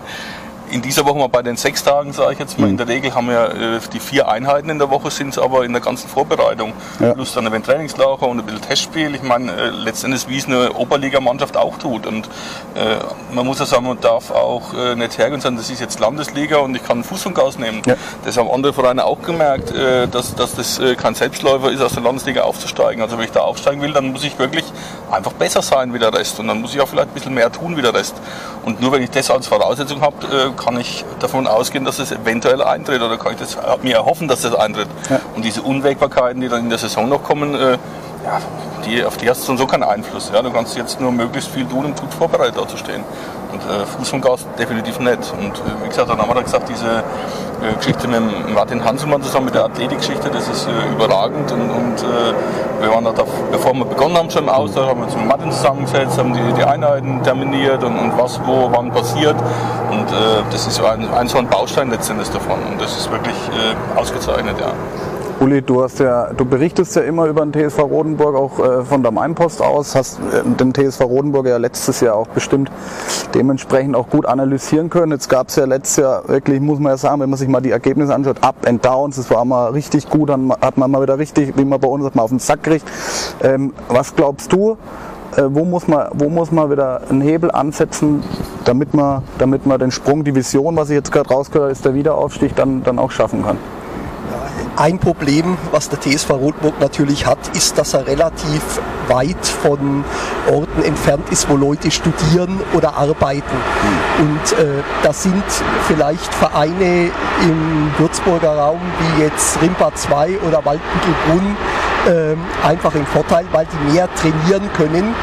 [SPEAKER 4] in dieser Woche mal bei den sechs Tagen, sage ich jetzt mal, in mhm. der Regel haben wir äh, die vier Einheiten in der Woche, sind es aber in der ganzen Vorbereitung. Ja. Plus dann ein Trainingslager und ein bisschen Testspiel. Ich meine, äh, letztendlich wie es eine Oberligamannschaft auch tut. Und äh, man muss ja sagen, man darf auch äh, nicht hergehen und sagen, das ist jetzt Landesliga und ich kann einen Fuß vom Gas nehmen. Ja. Das haben andere Vereine auch gemerkt, äh, dass, dass das äh, kein Selbstläufer ist, aus der Landesliga aufzusteigen. Also wenn ich da aufsteigen will, dann muss ich wirklich einfach besser sein wie der Rest. Und dann muss ich auch vielleicht ein bisschen mehr tun wie der Rest. Und nur wenn ich das als Voraussetzung habe, kann ich davon ausgehen, dass es eventuell eintritt oder kann ich das, mir erhoffen, dass das eintritt. Ja. Und diese Unwägbarkeiten, die dann in der Saison noch kommen, äh, ja, die, auf die hast du so keinen Einfluss. Ja? Du kannst jetzt nur möglichst viel tun, um gut vorbereitet dazustehen. Und äh, Gas definitiv nicht. Und äh, wie gesagt, dann haben wir gesagt, diese äh, Geschichte mit Martin Hanselmann zusammen mit der Athletikgeschichte, das ist äh, überragend. Und, und äh, wir waren da, bevor wir begonnen haben, schon im Austausch, haben wir uns mit Martin zusammengesetzt, haben die, die Einheiten terminiert und, und, was, wo, wann passiert. Und äh, das ist ein, ein so ein Baustein letztendlich davon. Und das ist wirklich ausgezeichnet, ja.
[SPEAKER 1] Uli, du, hast ja, du berichtest ja immer über den TSV Rodenburg, auch äh, von der Mainpost aus, hast äh, den TSV Rodenburg ja letztes Jahr auch bestimmt dementsprechend auch gut analysieren können. Jetzt gab es ja letztes Jahr wirklich, muss man ja sagen, wenn man sich mal die Ergebnisse anschaut, Up and Downs, das war mal richtig gut, dann hat man mal wieder richtig, wie man bei uns hat, mal auf den Sack gekriegt. Ähm, was glaubst du, äh, wo, muss man, wo muss man wieder einen Hebel ansetzen, damit man, damit man den Sprung, die Vision, was ich jetzt gerade rausgehört habe, ist der Wiederaufstieg, dann, dann auch schaffen kann?
[SPEAKER 3] Ein Problem, was der TSV Rotburg natürlich hat, ist, dass er relativ weit von Orten entfernt ist, wo Leute studieren oder arbeiten. Und äh, da sind vielleicht Vereine im Würzburger Raum wie jetzt Rimpa 2 oder Waldbüttelbrunn äh, einfach im Vorteil, weil die mehr trainieren können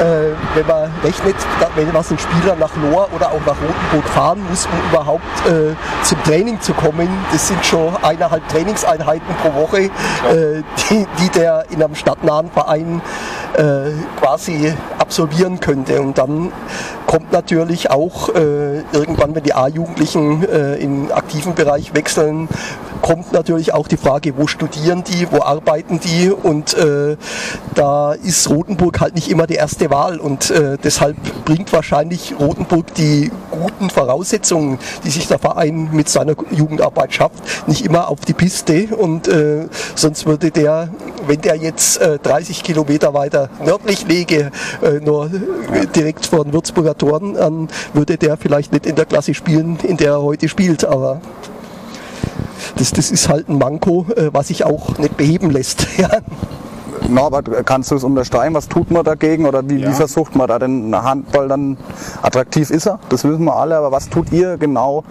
[SPEAKER 3] äh, wenn man rechnet, wenn was ein Spieler nach Lohr oder auch nach Rotenburg fahren muss, um überhaupt äh, zum Training zu kommen, das sind schon eineinhalb Trainingseinheiten pro Woche, äh, die, die, der in einem stadtnahen Verein äh, quasi absolvieren könnte. Und dann kommt natürlich auch äh, irgendwann, wenn die A-Jugendlichen äh, im aktiven Bereich wechseln, kommt natürlich auch die Frage, wo studieren die, wo arbeiten die? Und äh, da ist Rothenburg halt nicht immer die erste Wahl. Und äh, deshalb bringt wahrscheinlich Rothenburg die guten Voraussetzungen, die sich der Verein mit seiner Jugendarbeit schafft, nicht immer auf die Piste. Und äh, sonst würde der, wenn der jetzt 30 Kilometer weiter nördlich lege, nur direkt vor den Würzburger Toren, dann würde der vielleicht nicht in der Klasse spielen, in der er heute spielt, aber das, das ist halt ein Manko, äh, was sich auch nicht beheben lässt.
[SPEAKER 1] Norbert, kannst du es unterstreichen? Was tut man dagegen oder wie, ja. wie, versucht man da den Handball dann attraktiv ist er? Das wissen wir alle, aber was tut ihr genau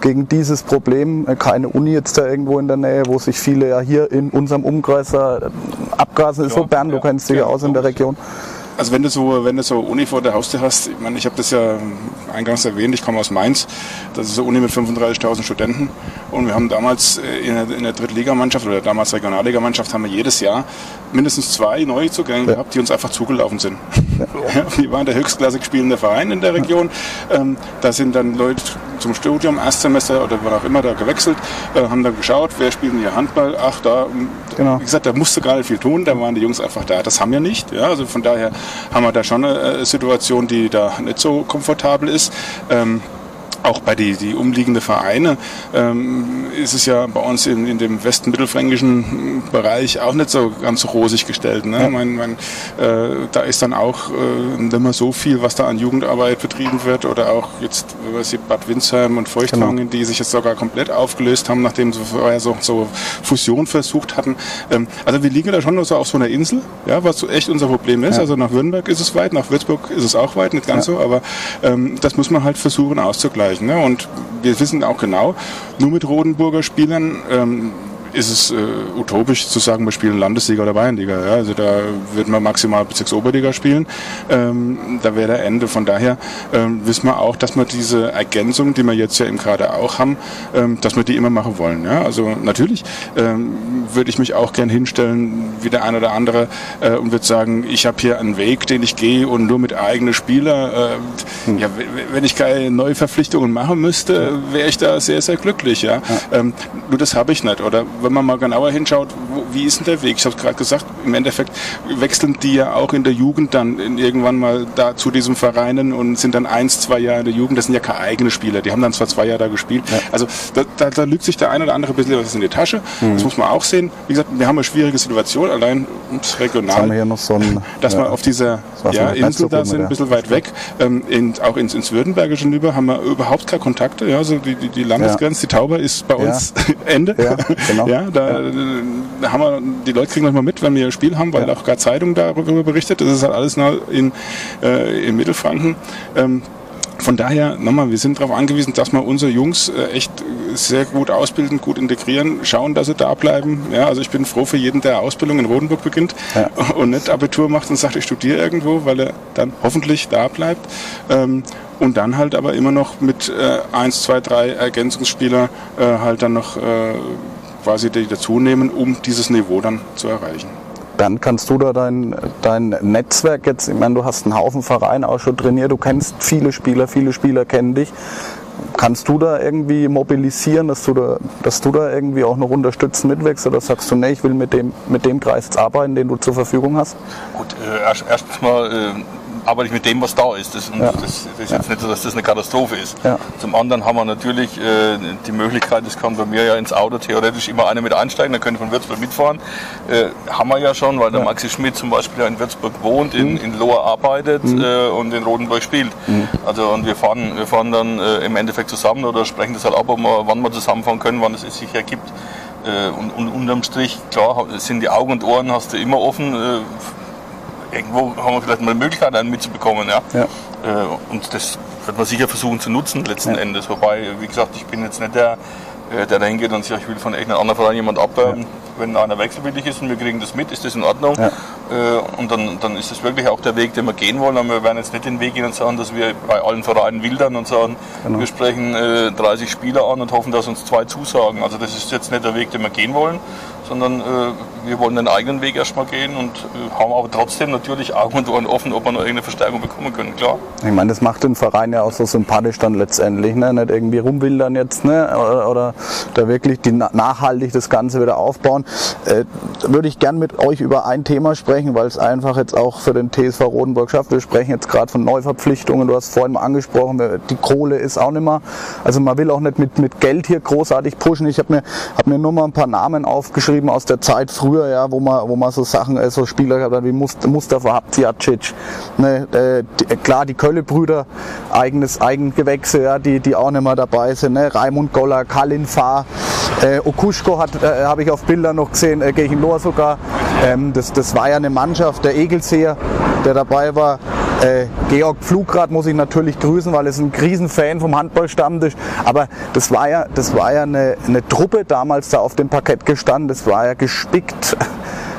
[SPEAKER 1] gegen dieses Problem? Keine Uni jetzt da irgendwo in der Nähe, wo sich viele ja hier in unserem Umkreis äh, abgasen. Ist ja, so Bern, du kennst dich ja aus in der Region.
[SPEAKER 2] Also wenn du so, wenn du so Uni vor der Haustür hast, ich meine, ich habe das ja eingangs erwähnt, ich komme aus Mainz, das ist eine Uni mit 35.000 Studenten und wir haben damals äh, in der, in der Drittligamannschaft oder damals Regionalligamannschaft haben wir jedes Jahr mindestens zwei Neuzugänge ja. gehabt, die uns einfach zugelaufen sind. Ja. wir waren der höchstklassig spielende Verein in der Region. Ähm, da sind dann Leute zum Studium, Erstsemester oder wann auch immer da gewechselt, äh, haben dann geschaut, wer spielt denn hier Handball? Ach, da, genau. wie gesagt, da musste gar nicht viel tun, da waren die Jungs einfach da. Das haben wir nicht. Ja? Also von daher haben wir da schon eine äh, Situation, die da nicht so komfortabel ist. Ähm, auch bei die, die umliegenden Vereine ähm, ist es ja bei uns in, in dem westmittelfränkischen Bereich auch nicht so ganz rosig gestellt. Ne? Ja. Mein, mein, äh, da ist dann auch äh, nicht mehr so viel, was da an Jugendarbeit betrieben wird oder auch jetzt was Bad Windsheim und Feuchtwangen, genau. die sich jetzt sogar komplett aufgelöst haben, nachdem sie vorher so, so Fusion versucht hatten. Ähm, also wir liegen da schon so auf so einer Insel, ja, was so echt unser Problem ist. Ja. Also nach Württemberg ist es weit, nach Würzburg ist es auch weit, nicht ganz ja. so, aber ähm, das muss man halt versuchen auszugleichen erreichen. Ne? Und wir wissen auch genau, nur mit Rodenburger Spielern ähm, ist es äh, utopisch zu sagen, wir spielen Landesliga oder Bayernliga. Ja? Also da wird man maximal Bezirksoberliga spielen. Ähm, da wäre der Ende. Von daher ähm, wissen wir auch, dass wir diese Ergänzung, die wir jetzt ja im Kader auch haben, ähm, dass wir die immer machen wollen. Ja? Also natürlich ähm, würde ich mich auch gern hinstellen, wie der eine oder andere, äh, und würde sagen, ich habe hier einen Weg, den ich gehe und nur mit eigenen Spieler. Äh, hm. ja, wenn ich keine Neuverpflichtungen machen müsste, wäre ich da sehr, sehr glücklich. Ja? ja. Ähm, nur das habe ich nicht. Oder wenn man mal genauer hinschaut, wo, wie ist denn der Weg? Ich habe gerade gesagt, im Endeffekt wechseln die ja auch in der Jugend dann irgendwann mal da zu diesem Vereinen und sind dann eins, zwei Jahre in der Jugend. Das sind ja keine eigenen Spieler. Die haben dann zwar zwei Jahre da gespielt. Ja. Also da, da, da, lügt sich der eine oder andere ein bisschen was in die Tasche. Mhm. Das muss man auch sehen. Wie gesagt, wir haben eine schwierige Situation, allein regional.
[SPEAKER 1] haben wir hier noch so ein,
[SPEAKER 2] dass ja, wir auf dieser ja, Insel da sind, ein bisschen weit weg. Ähm, in, auch ins, ins Württembergische rüber haben wir überhaupt keine Kontakte. Ja, also die, die, die Landesgrenze, die Tauber ist bei uns Ende. Ja, genau. ja, da, da, haben wir, die Leute kriegen manchmal mit, wenn wir ein Spiel haben, weil ja. auch gar Zeitung darüber berichtet. Das ist halt alles nur in, äh, in Mittelfranken. Ähm, von daher, nochmal, wir sind darauf angewiesen, dass wir unsere Jungs äh, echt sehr gut ausbilden, gut integrieren, schauen, dass sie da bleiben. Ja, also ich bin froh für jeden, der Ausbildung in Rodenburg beginnt ja. und nicht Abitur macht und sagt, ich studiere irgendwo, weil er dann hoffentlich da bleibt. Ähm, und dann halt aber immer noch mit äh, 1, 2, 3 Ergänzungsspieler äh, halt dann noch äh, quasi die dazu nehmen, um dieses Niveau dann zu erreichen.
[SPEAKER 1] Bernd, kannst du da dein, dein Netzwerk jetzt, ich meine, du hast einen Haufen Vereine auch schon trainiert, du kennst viele Spieler, viele Spieler kennen dich. kannst du da irgendwie mobilisieren, dass du da, dass du da irgendwie auch noch unterstützen mitwächst oder sagst du, nee, ich will mit dem, mit dem Kreis jetzt arbeiten, den du zur Verfügung hast?
[SPEAKER 4] Gut, äh, erst, erstens mal äh, arbeite ich mit dem, was da ist. Das, ja. das, das ist jetzt nicht so, dass das eine Katastrophe ist. Ja. Zum anderen haben wir natürlich äh, die Möglichkeit, das kann bei mir ja ins Auto theoretisch immer einer mit einsteigen, dann können von Würzburg mitfahren. Äh, haben wir ja schon, weil der Maxi Schmidt zum Beispiel ja in Würzburg wohnt, in, mhm. in Lohr arbeitet mhm. äh, und in Rodenburg spielt. Mhm. Also und wir fahren, wir fahren dann äh, im Endeffekt zusammen oder sprechen das halt ab, wir, wann wir zusammenfahren können, wann es sich ergibt. Äh, und, und unterm Strich, klar, sind die Augen und Ohren hast du immer offen äh, irgendwo haben wir vielleicht mal eine Möglichkeit, einen mitzubekommen. Ja? ja. Äh, und das wird man sicher versuchen zu nutzen letzten ja. Endes. Wobei, wie gesagt, ich bin jetzt nicht der, äh, der da hingeht und sagt, ich will von irgendeinem anderen Verein jemand abwerben. Ja. Wenn einer wechselwillig ist und wir kriegen das mit, ist das in Ordnung. Ja. Äh, und dann, dann ist das wirklich auch der Weg, den wir gehen wollen. Aber wir werden jetzt nicht den Weg gehen und sagen, dass wir bei allen Vereinen wildern und sagen, genau. wir sprechen 30 Spieler an und hoffen, dass uns zwei zusagen. Also das ist jetzt nicht der Weg, den wir gehen wollen, sondern äh, wir wollen den eigenen Weg erstmal gehen und äh, haben aber trotzdem natürlich Augen und Ohren offen, ob wir noch irgendeine Verstärkung bekommen können, klar.
[SPEAKER 1] Ich meine, das macht den Verein ja auch so sympathisch dann letztendlich, ne? nicht irgendwie rumwildern jetzt ne? oder, oder da wirklich die, nachhaltig das Ganze wieder aufbauen. Äh, würde ich gern mit euch über ein Thema sprechen, weil es einfach jetzt auch für den TSV Rodenburg schafft. Wir sprechen jetzt gerade von Neuverpflichtungen, du hast vorhin mal angesprochen, die Kohle ist auch nicht mehr, also man will auch nicht mit, mit Geld hier großartig pushen. Ich habe mir, hab mir nur mal ein paar Namen aufgeschrieben, aufgeschrieben aus der Zeit früher, ja, wo man, wo man so Sachen, äh, so Spieler gehabt hat wie Mustafa Habziacic. Ne, äh, die, klar, die Kölle-Brüder, eigenes Eigengewächse, ja, die, die auch nicht mehr dabei sind. Ne? Raimund Goller, Kalin Fahr, äh, Okuschko hat, äh, habe ich auf Bildern noch gesehen, äh, gegen Lohr sogar. Ähm, das, das war ja eine Mannschaft, der Egelseher, der dabei war. Äh, Georg Pflugrad muss ich natürlich grüßen, weil er ist ein Riesenfan vom Handballstammtisch. Aber das war ja, das war ja eine, eine Truppe damals da auf dem Parkett gestanden. Das war ja gespickt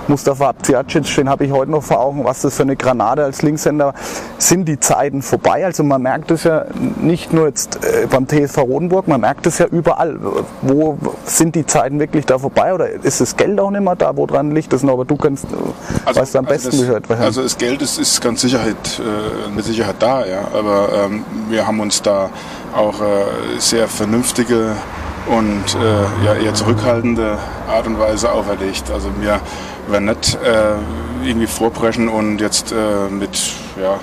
[SPEAKER 1] Mustafa Abziacic, den habe ich heute noch vor Augen, was das für eine Granate als Linkshänder sind die Zeiten vorbei. Also man merkt es ja nicht nur jetzt äh, beim TSV Rodenburg, man merkt es ja überall. Wo sind die Zeiten wirklich da vorbei oder ist das Geld auch nicht mehr da, woran liegt das noch? Aber du kannst, also, weißt am besten
[SPEAKER 2] also das, Also das Geld ist, ist ganz Sicherheit, äh, mit Sicherheit da, ja. Aber ähm, wir haben uns da auch äh, sehr vernünftige und äh, ja, eher zurückhaltende Art und Weise auferlegt. Also wir werden nicht äh, irgendwie vorpreschen und jetzt äh, mit, ja,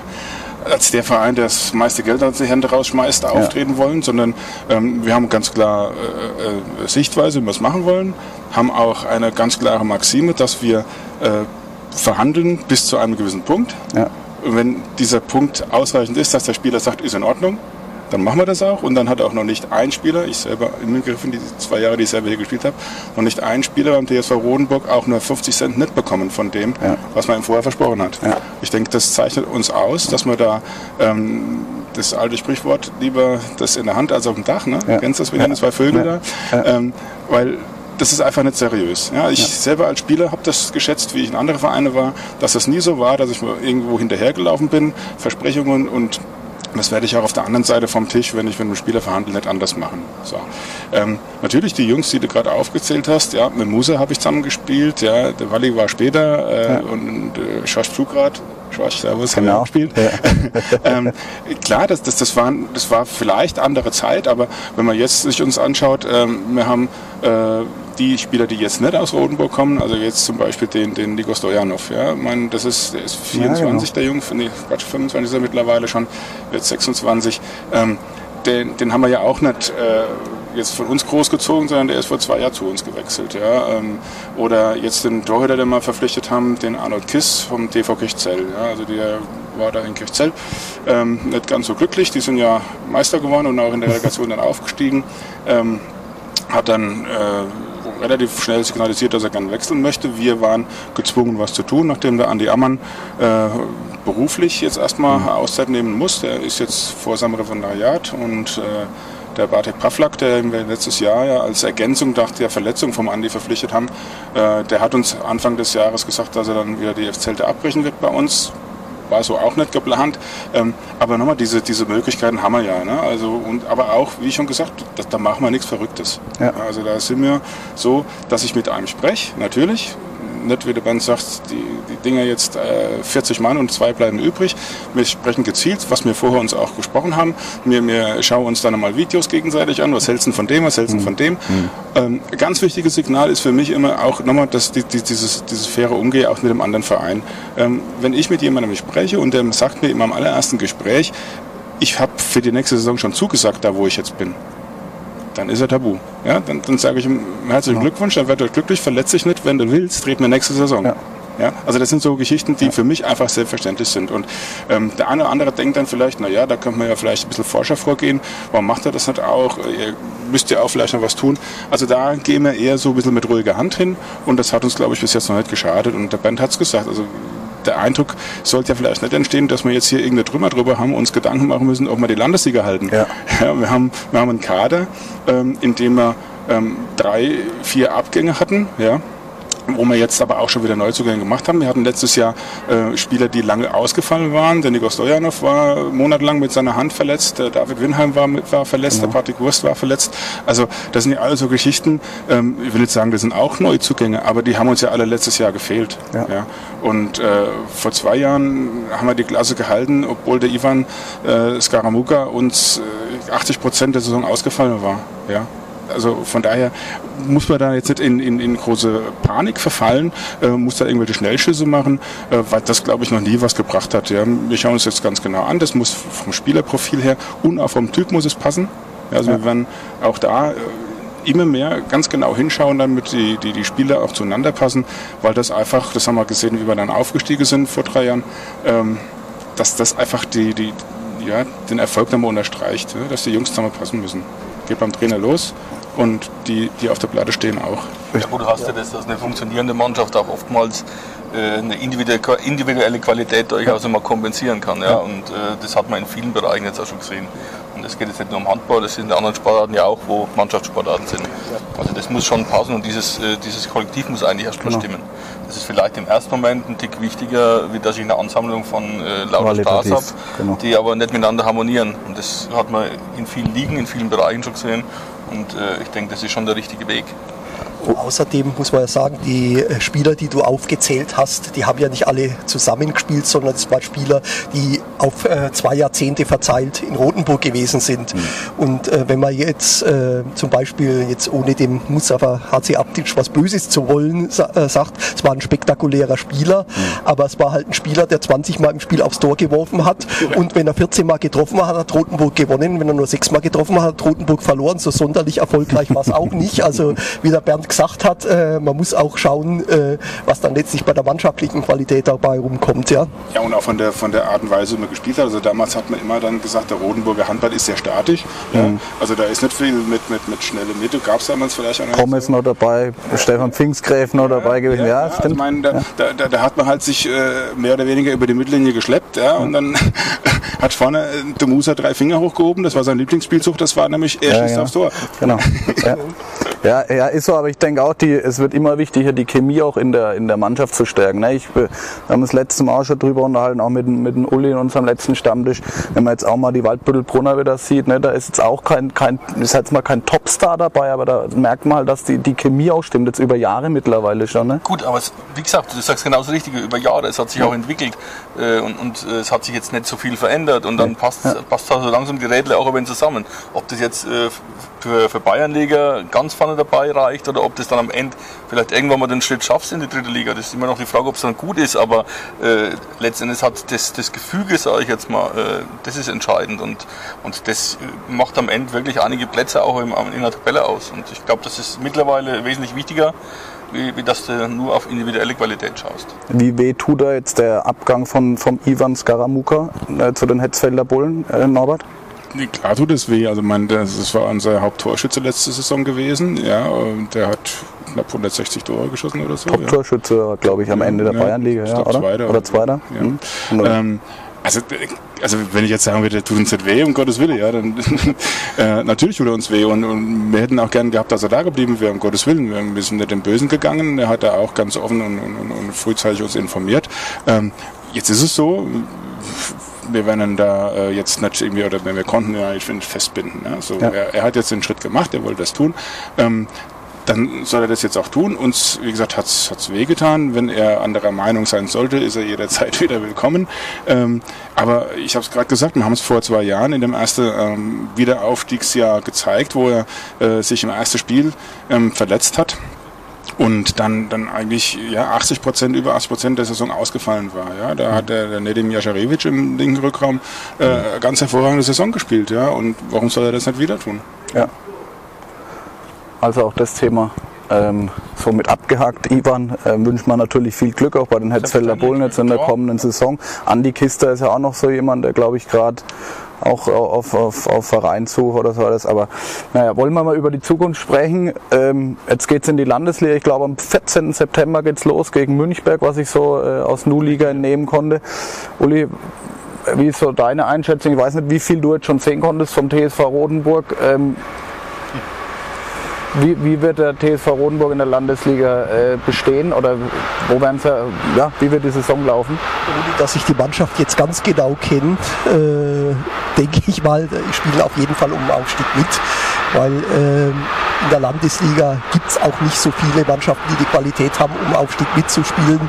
[SPEAKER 2] als der Verein, der das meiste Geld aus den Hände rausschmeißt, auftreten ja. wollen, sondern ähm, wir haben ganz klar äh, äh, Sichtweise, wie wir es machen wollen, haben auch eine ganz klare Maxime, dass wir äh, verhandeln bis zu einem gewissen Punkt. Ja. Und wenn dieser Punkt ausreichend ist, dass der Spieler sagt, ist in Ordnung, dann machen wir das auch. Und dann hat auch noch nicht ein Spieler, ich selber inbegriffen, die zwei Jahre, die ich selber hier gespielt habe, noch nicht ein Spieler beim TSV Rodenburg auch nur 50 Cent nicht bekommen von dem, ja. was man ihm vorher versprochen hat. Ja. Ich denke, das zeichnet uns aus, dass wir da ähm, das alte Sprichwort lieber das in der Hand als auf dem Dach, ne? Ja. Kennst du das, wir ja. zwei Vögel da? Ähm, weil das ist einfach nicht seriös. Ja, ich ja. selber als Spieler habe das geschätzt, wie ich in andere Vereine war, dass das nie so war, dass ich irgendwo hinterhergelaufen bin, Versprechungen und das werde ich auch auf der anderen Seite vom Tisch, wenn ich mit einem Spieler verhandle, nicht anders machen. So. Ähm, natürlich die Jungs, die du gerade aufgezählt hast, ja, mit Muse habe ich zusammen gespielt, ja, der Walli war später äh, ja. und äh, Schorsch Flugrad, Schorsch Servus, genau. haben wir auch gespielt. Ja. ähm, klar, das, das, das, war, das war vielleicht andere Zeit, aber wenn man jetzt sich uns anschaut, ähm, wir haben äh, die Spieler, die jetzt nicht aus Rodenburg kommen, also jetzt zum Beispiel den, den Nico Stojanov, ja, ich meine, das ist, der ist 24, ja, genau. der Junge, nee, Quatsch, 25 ist er mittlerweile schon, jetzt 26, ähm, den, den haben wir ja auch nicht äh, jetzt von uns großgezogen, sondern der ist vor zwei Jahren zu uns gewechselt. Ja? Ähm, oder jetzt den Torhüter, den wir verpflichtet haben, den Arnold Kiss vom TV Kirchzell. Ja? Also der war da in Kirchzell ähm, nicht ganz so glücklich. Die sind ja Meister geworden und auch in der Relegation dann aufgestiegen. Ähm, hat dann äh, relativ schnell signalisiert, dass er gerne wechseln möchte. Wir waren gezwungen, was zu tun, nachdem der Andi Ammann äh, beruflich jetzt erstmal mhm. Auszeit nehmen muss. Der ist jetzt vor seinem Referendariat und äh, der Bartek Pavlak, der wir letztes Jahr ja als Ergänzung nach der Verletzung vom Andi verpflichtet haben, äh, der hat uns Anfang des Jahres gesagt, dass er dann wieder die F-Zelte abbrechen wird bei uns war so auch nicht geplant. Ähm, aber nochmal, diese, diese Möglichkeiten haben wir ja. Ne? Also, und, aber auch, wie schon gesagt, das, da machen wir nichts Verrücktes. Ja. Also da sind wir so, dass ich mit einem spreche, natürlich, nicht, wie der Band sagt, die, die Dinger jetzt äh, 40 Mann und zwei bleiben übrig. Wir sprechen gezielt, was wir vorher uns auch gesprochen haben. Wir, wir schauen uns dann mal Videos gegenseitig an. Was hältst du von dem, was hältst du mhm. von dem? Mhm. Ähm, ganz wichtiges Signal ist für mich immer auch nochmal, dass die, die, dieses, dieses faire Umgehen auch mit dem anderen Verein. Ähm, wenn ich mit jemandem spreche und der sagt mir in meinem allerersten Gespräch, ich habe für die nächste Saison schon zugesagt, da wo ich jetzt bin dann ist er tabu. Ja, dann, dann sage ich ihm herzlichen ja. Glückwunsch, dann wird er glücklich, verletzt sich nicht, wenn du willst, treten wir nächste Saison. Ja. Ja, also das sind so Geschichten, die für mich einfach selbstverständlich sind. Und ähm, der eine oder andere denkt dann vielleicht, na ja, da könnte man ja vielleicht ein bisschen forscher vorgehen. Warum macht er das nicht auch? Ihr müsst ja auch vielleicht noch was tun. Also da gehen wir eher so ein bisschen mit ruhiger Hand hin. Und das hat uns, glaube ich, bis jetzt noch nicht geschadet. Und der Band hat es gesagt. Also der Eindruck sollte ja vielleicht nicht entstehen, dass wir jetzt hier irgendeine Trümmer drüber haben und uns Gedanken machen müssen, ob wir die Landessieger halten. Ja. ja wir, haben, wir haben einen Kader, ähm, in dem wir ähm, drei, vier Abgänge hatten. Ja wo wir jetzt aber auch schon wieder Neuzugänge gemacht haben. Wir hatten letztes Jahr äh, Spieler, die lange ausgefallen waren. Der Nico Stojanov war monatelang mit seiner Hand verletzt, der David Winheim war, war verletzt, ja. der Patrick Wurst war verletzt. Also das sind ja alle so Geschichten, ähm, ich will nicht sagen, das sind auch Neuzugänge, aber die haben uns ja alle letztes Jahr gefehlt. Ja. ja. Und äh, vor zwei Jahren haben wir die Klasse gehalten, obwohl der Ivan äh, Skaramuka uns 80 äh, Prozent der Saison ausgefallen war. Ja also von daher muss man da jetzt nicht in, in, in große Panik verfallen, äh, muss da irgendwelche Schnellschüsse machen, äh, weil das, glaube ich, noch nie was gebracht hat. Ja. Wir schauen uns jetzt ganz genau an, das muss vom Spielerprofil her und auch vom Typ muss es passen. Also ja. wir werden auch da äh, immer mehr ganz genau hinschauen, damit die, die, die Spieler auch zueinander passen, weil das einfach, das haben wir gesehen, wie wir dann aufgestiegen sind vor drei Jahren, ähm, dass das einfach die, die, ja, den Erfolg nochmal unterstreicht, ja, dass die Jungs zusammenpassen müssen. Geht beim Trainer los und die, die auf der Platte stehen auch.
[SPEAKER 4] Ja gut, du hast ja das, dass eine funktionierende Mannschaft auch oftmals äh, eine individuelle Qualität durchaus immer kompensieren kann. Ja? Und äh, das hat man in vielen Bereichen jetzt auch schon gesehen. Und es geht jetzt nicht nur um Handball, das sind in anderen Sportarten ja auch, wo Mannschaftssportarten sind. Also das muss schon passen und dieses, äh, dieses Kollektiv muss eigentlich erstmal genau. stimmen. Das ist vielleicht im ersten Moment ein Tick wichtiger, wie dass ich eine Ansammlung von äh, lauter Stars habe, genau. die aber nicht miteinander harmonieren. Und das hat man in vielen Ligen, in vielen Bereichen schon gesehen. Und äh, ich denke, das ist schon der richtige Weg.
[SPEAKER 3] Außerdem muss man ja sagen, die äh, Spieler, die du aufgezählt hast, die haben ja nicht alle zusammengespielt, sondern es waren Spieler, die auf äh, zwei Jahrzehnte verzeilt in Rothenburg gewesen sind. Mhm. Und äh, wenn man jetzt äh, zum Beispiel jetzt ohne dem Mustafa HC Abdic was Böses zu wollen sa äh, sagt, es war ein spektakulärer Spieler, mhm. aber es war halt ein Spieler, der 20 Mal im Spiel aufs Tor geworfen hat und wenn er 14 Mal getroffen hat, hat Rothenburg gewonnen. Wenn er nur 6 Mal getroffen hat, hat Rothenburg verloren. So sonderlich erfolgreich war es auch nicht. Also wie der Bernd gesagt hat, äh, man muss auch schauen, äh, was dann letztlich bei der mannschaftlichen Qualität dabei rumkommt. Ja,
[SPEAKER 2] ja und auch von der, von der Art und Weise, wie man gespielt hat. Also damals hat man immer dann gesagt, der Rodenburger Handball ist sehr statisch. Mhm. Ja. Also da ist nicht viel mit, mit, mit schnelle Mitte. Gab es damals vielleicht
[SPEAKER 1] auch noch Pommes noch dabei, Stefan Pfingstgräf noch dabei gewesen. Ja, ja,
[SPEAKER 2] stimmt. Also mein, da, da, da, da, hat man halt sich äh, mehr oder weniger über die Mittellinie geschleppt. Ja, und dann hat vorne äh, der Musa drei Finger hochgehoben. Das war sein Lieblingsspielzug. Das war nämlich, er schießt aufs Tor.
[SPEAKER 1] Genau. Ja, ja, ist so, aber ich denke auch, die, es wird immer wichtiger, die Chemie auch in der, in der Mannschaft zu stärken. Ne? Ich, wir haben das letzte Mal auch schon drüber unterhalten, auch mit, mit dem Uli in unserem letzten Stammtisch. Wenn man jetzt auch mal die Waldbüttelbrunner wieder sieht, ne, da ist jetzt auch kein, kein ist jetzt mal kein Topstar dabei, aber da merkt man halt, dass die, die Chemie auch stimmt, jetzt über Jahre mittlerweile schon. Ne?
[SPEAKER 4] Gut, aber es, wie gesagt, du sagst genauso richtig, über Jahre, es hat sich ja. auch entwickelt äh, und, und äh, es hat sich jetzt nicht so viel verändert und dann ja. passt, ja. passt so langsam die Rädle auch ein wenig zusammen. Ob das jetzt äh, für, für Bayernliga ganz vorne dabei reicht oder ob das dann am Ende vielleicht irgendwann mal den Schritt schaffst in die dritte Liga. Das ist immer noch die Frage, ob es dann gut ist, aber äh, letztendlich hat das, das Gefüge, sage ich jetzt mal, äh, das ist entscheidend und, und das macht am Ende wirklich einige Plätze auch im, in der Tabelle aus. Und ich glaube, das ist mittlerweile wesentlich wichtiger, wie, wie dass du nur auf individuelle Qualität schaust.
[SPEAKER 1] Wie weh tut da jetzt der Abgang von, vom Ivan Skaramuka äh, zu den Hetzfelder Bullen, äh, Norbert?
[SPEAKER 2] Nee, klar tut es weh. Also mein, das war unser Haupttorschütze letzte Saison gewesen. Ja, und der hat knapp 160 Tore geschossen oder so.
[SPEAKER 1] Haupttorschütze, ja. glaube ich, am Ende der ja, Bayernliga, ja, oder?
[SPEAKER 2] Zweiter,
[SPEAKER 1] oder Zweiter.
[SPEAKER 2] Ja. Mhm. Ähm, also, also wenn ich jetzt sagen würde, tut uns nicht weh, um Gottes Willen, ja, dann äh, natürlich tut er uns weh und, und, wir hätten auch gern gehabt, dass er da geblieben wäre, um Gottes Willen. Wir sind nicht dem Bösen gegangen, er hat da auch ganz offen und, und, und frühzeitig uns informiert. Ähm, jetzt ist es so, wir werden da äh, jetzt nicht irgendwie, oder wenn wir konnten, ja, ich finde, festbinden. Ja. So, ja. Er, er, hat jetzt den Schritt gemacht, er wollte das tun. Ähm, dann soll er das jetzt auch tun. Uns, wie gesagt, hat es wehgetan. Wenn er anderer Meinung sein sollte, ist er jederzeit wieder willkommen. Ähm, aber ich habe es gerade gesagt, wir haben es vor zwei Jahren in dem ersten ähm, Wiederaufstiegsjahr gezeigt, wo er äh, sich im ersten Spiel ähm, verletzt hat und dann, dann eigentlich ja, 80 Prozent, über 80 Prozent der Saison ausgefallen war. Ja. Da hat der, der Nedim Jascharewitsch im linken Rückraum äh, ganz hervorragende Saison gespielt. Ja. Und warum soll er das nicht wieder tun?
[SPEAKER 1] Ja. Also auch das Thema ähm, somit abgehakt. Ivan äh, wünscht man natürlich viel Glück auch bei den Hetzfelder Bullen jetzt in der kommenden Saison. Andi Kister ist ja auch noch so jemand, der glaube ich gerade auch auf, auf, auf Vereinssuche oder so alles. Aber naja, wollen wir mal über die Zukunft sprechen. Ähm, jetzt geht es in die Landesliga. Ich glaube, am 14. September geht es los gegen Münchberg, was ich so äh, aus Nu-Liga entnehmen konnte. Uli, wie ist so deine Einschätzung? Ich weiß nicht, wie viel du jetzt schon sehen konntest vom TSV Rodenburg. Ähm, wie, wie, wird der TSV Rodenburg in der Landesliga äh, bestehen oder wo werden sie, ja, wie wird die Saison laufen?
[SPEAKER 3] Ohne dass ich die Mannschaft jetzt ganz genau kenne, äh, denke ich mal, ich spiele auf jeden Fall um Aufstieg mit, weil äh, in der Landesliga gibt es auch nicht so viele Mannschaften, die die Qualität haben, um Aufstieg mitzuspielen.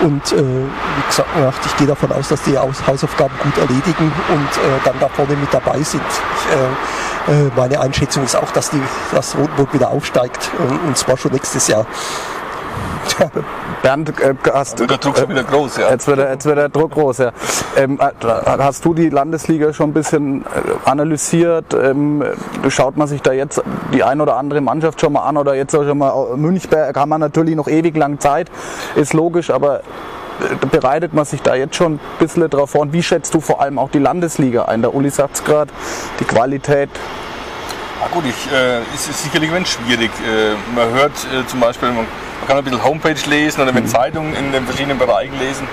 [SPEAKER 3] Und äh, wie gesagt, ich gehe davon aus, dass die Hausaufgaben gut erledigen und äh, dann da vorne mit dabei sind. Ich, äh, äh, meine Einschätzung ist auch, dass, die, das Rotenburg wieder aufsteigt und zwar schon nächstes Jahr.
[SPEAKER 1] Bernd, äh, hast,
[SPEAKER 4] der Druck schon wieder groß, ja.
[SPEAKER 1] Jetzt wird der, jetzt wird der Druck groß, ja. Ähm, äh, hast du die Landesliga schon ein bisschen äh, analysiert? Ähm, schaut man sich da jetzt die ein oder andere Mannschaft schon mal an oder jetzt auch schon mal Münchberg haben wir natürlich noch ewig lang Zeit, ist logisch, aber bereitet man sich da jetzt schon ein bisschen drauf vor? Und wie schätzt du vor allem auch die Landesliga ein? Der Uli sagt es gerade, die Qualität.
[SPEAKER 4] Na gut, ich, äh, es ist sicherlich ein schwierig. Äh, man hört äh, zum Beispiel, man, man, kann ein bisschen Homepage lesen oder mit mhm. Zeitungen in den verschiedenen Bereichen lesen.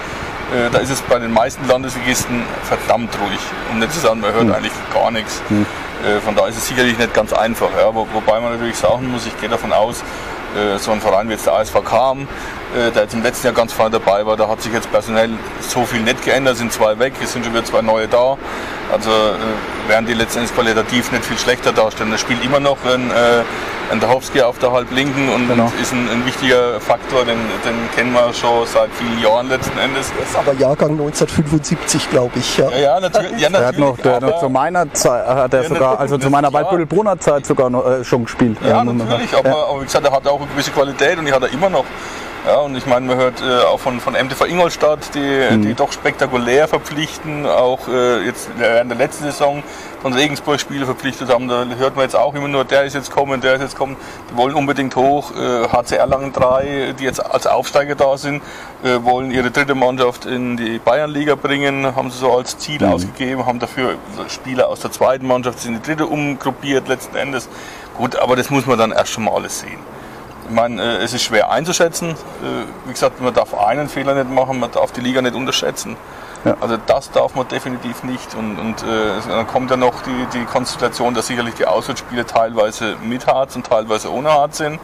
[SPEAKER 4] Äh, da ist es bei den meisten Landesligisten verdammt ruhig. Um nicht zu sagen, man hört mhm. eigentlich gar nichts. Mhm. Äh, von daher ist es sicherlich nicht ganz einfach. Ja. Wo, wobei man natürlich sagen muss, ich gehe davon aus, äh, so ein Verein wie jetzt der ASV Kam, der jetzt im letzten Jahr ganz vorne dabei war, da hat sich jetzt personell so viel nicht geändert, sind zwei weg, es sind schon wieder zwei neue da. Also äh, während die letztendlich qualitativ nicht viel schlechter darstellen. Das spielt immer noch ein, äh, ein Dachowski auf der Halblinken und, genau. ist ein, ein, wichtiger Faktor, den, den, kennen wir schon seit vielen Jahren letzten Endes.
[SPEAKER 3] Das ist aber Jahrgang 1975, glaube ich.
[SPEAKER 1] Ja, ja, ja, natürlich, ja, natürlich. Der hat noch, der hat noch zu meiner Zeit, hat er sogar, also zu meiner Waldbüttel-Brunner Zeit sogar noch, äh, schon gespielt.
[SPEAKER 4] Ja, natürlich, aber, aber, wie gesagt, er hat auch eine gewisse Qualität und die hat er immer noch. Ja, und ich meine, man hört äh, auch von, von MTV Ingolstadt, die, mhm. die doch spektakulär verpflichten, auch äh, jetzt während der letzten Saison von Regensburg Spiele verpflichtet haben. Da hört man jetzt auch immer nur, der ist jetzt kommen, der ist jetzt kommen. Die wollen unbedingt hoch. Äh, HCR Langen 3, die jetzt als Aufsteiger da sind, äh, wollen ihre dritte Mannschaft in die Bayernliga bringen, haben sie so als Ziel mhm. ausgegeben, haben dafür Spieler aus der zweiten Mannschaft in die dritte umgruppiert letzten Endes. Gut, aber das muss man dann erst schon mal alles sehen. Ich meine, äh, es ist schwer einzuschätzen. Äh, wie gesagt, man darf einen Fehler nicht machen, man darf die Liga nicht unterschätzen. Ja. Also das darf man definitiv nicht. Und, und äh, dann kommt ja noch die, die Konstellation, dass sicherlich die Auswärtsspiele teilweise mit Harz und teilweise ohne Harz sind.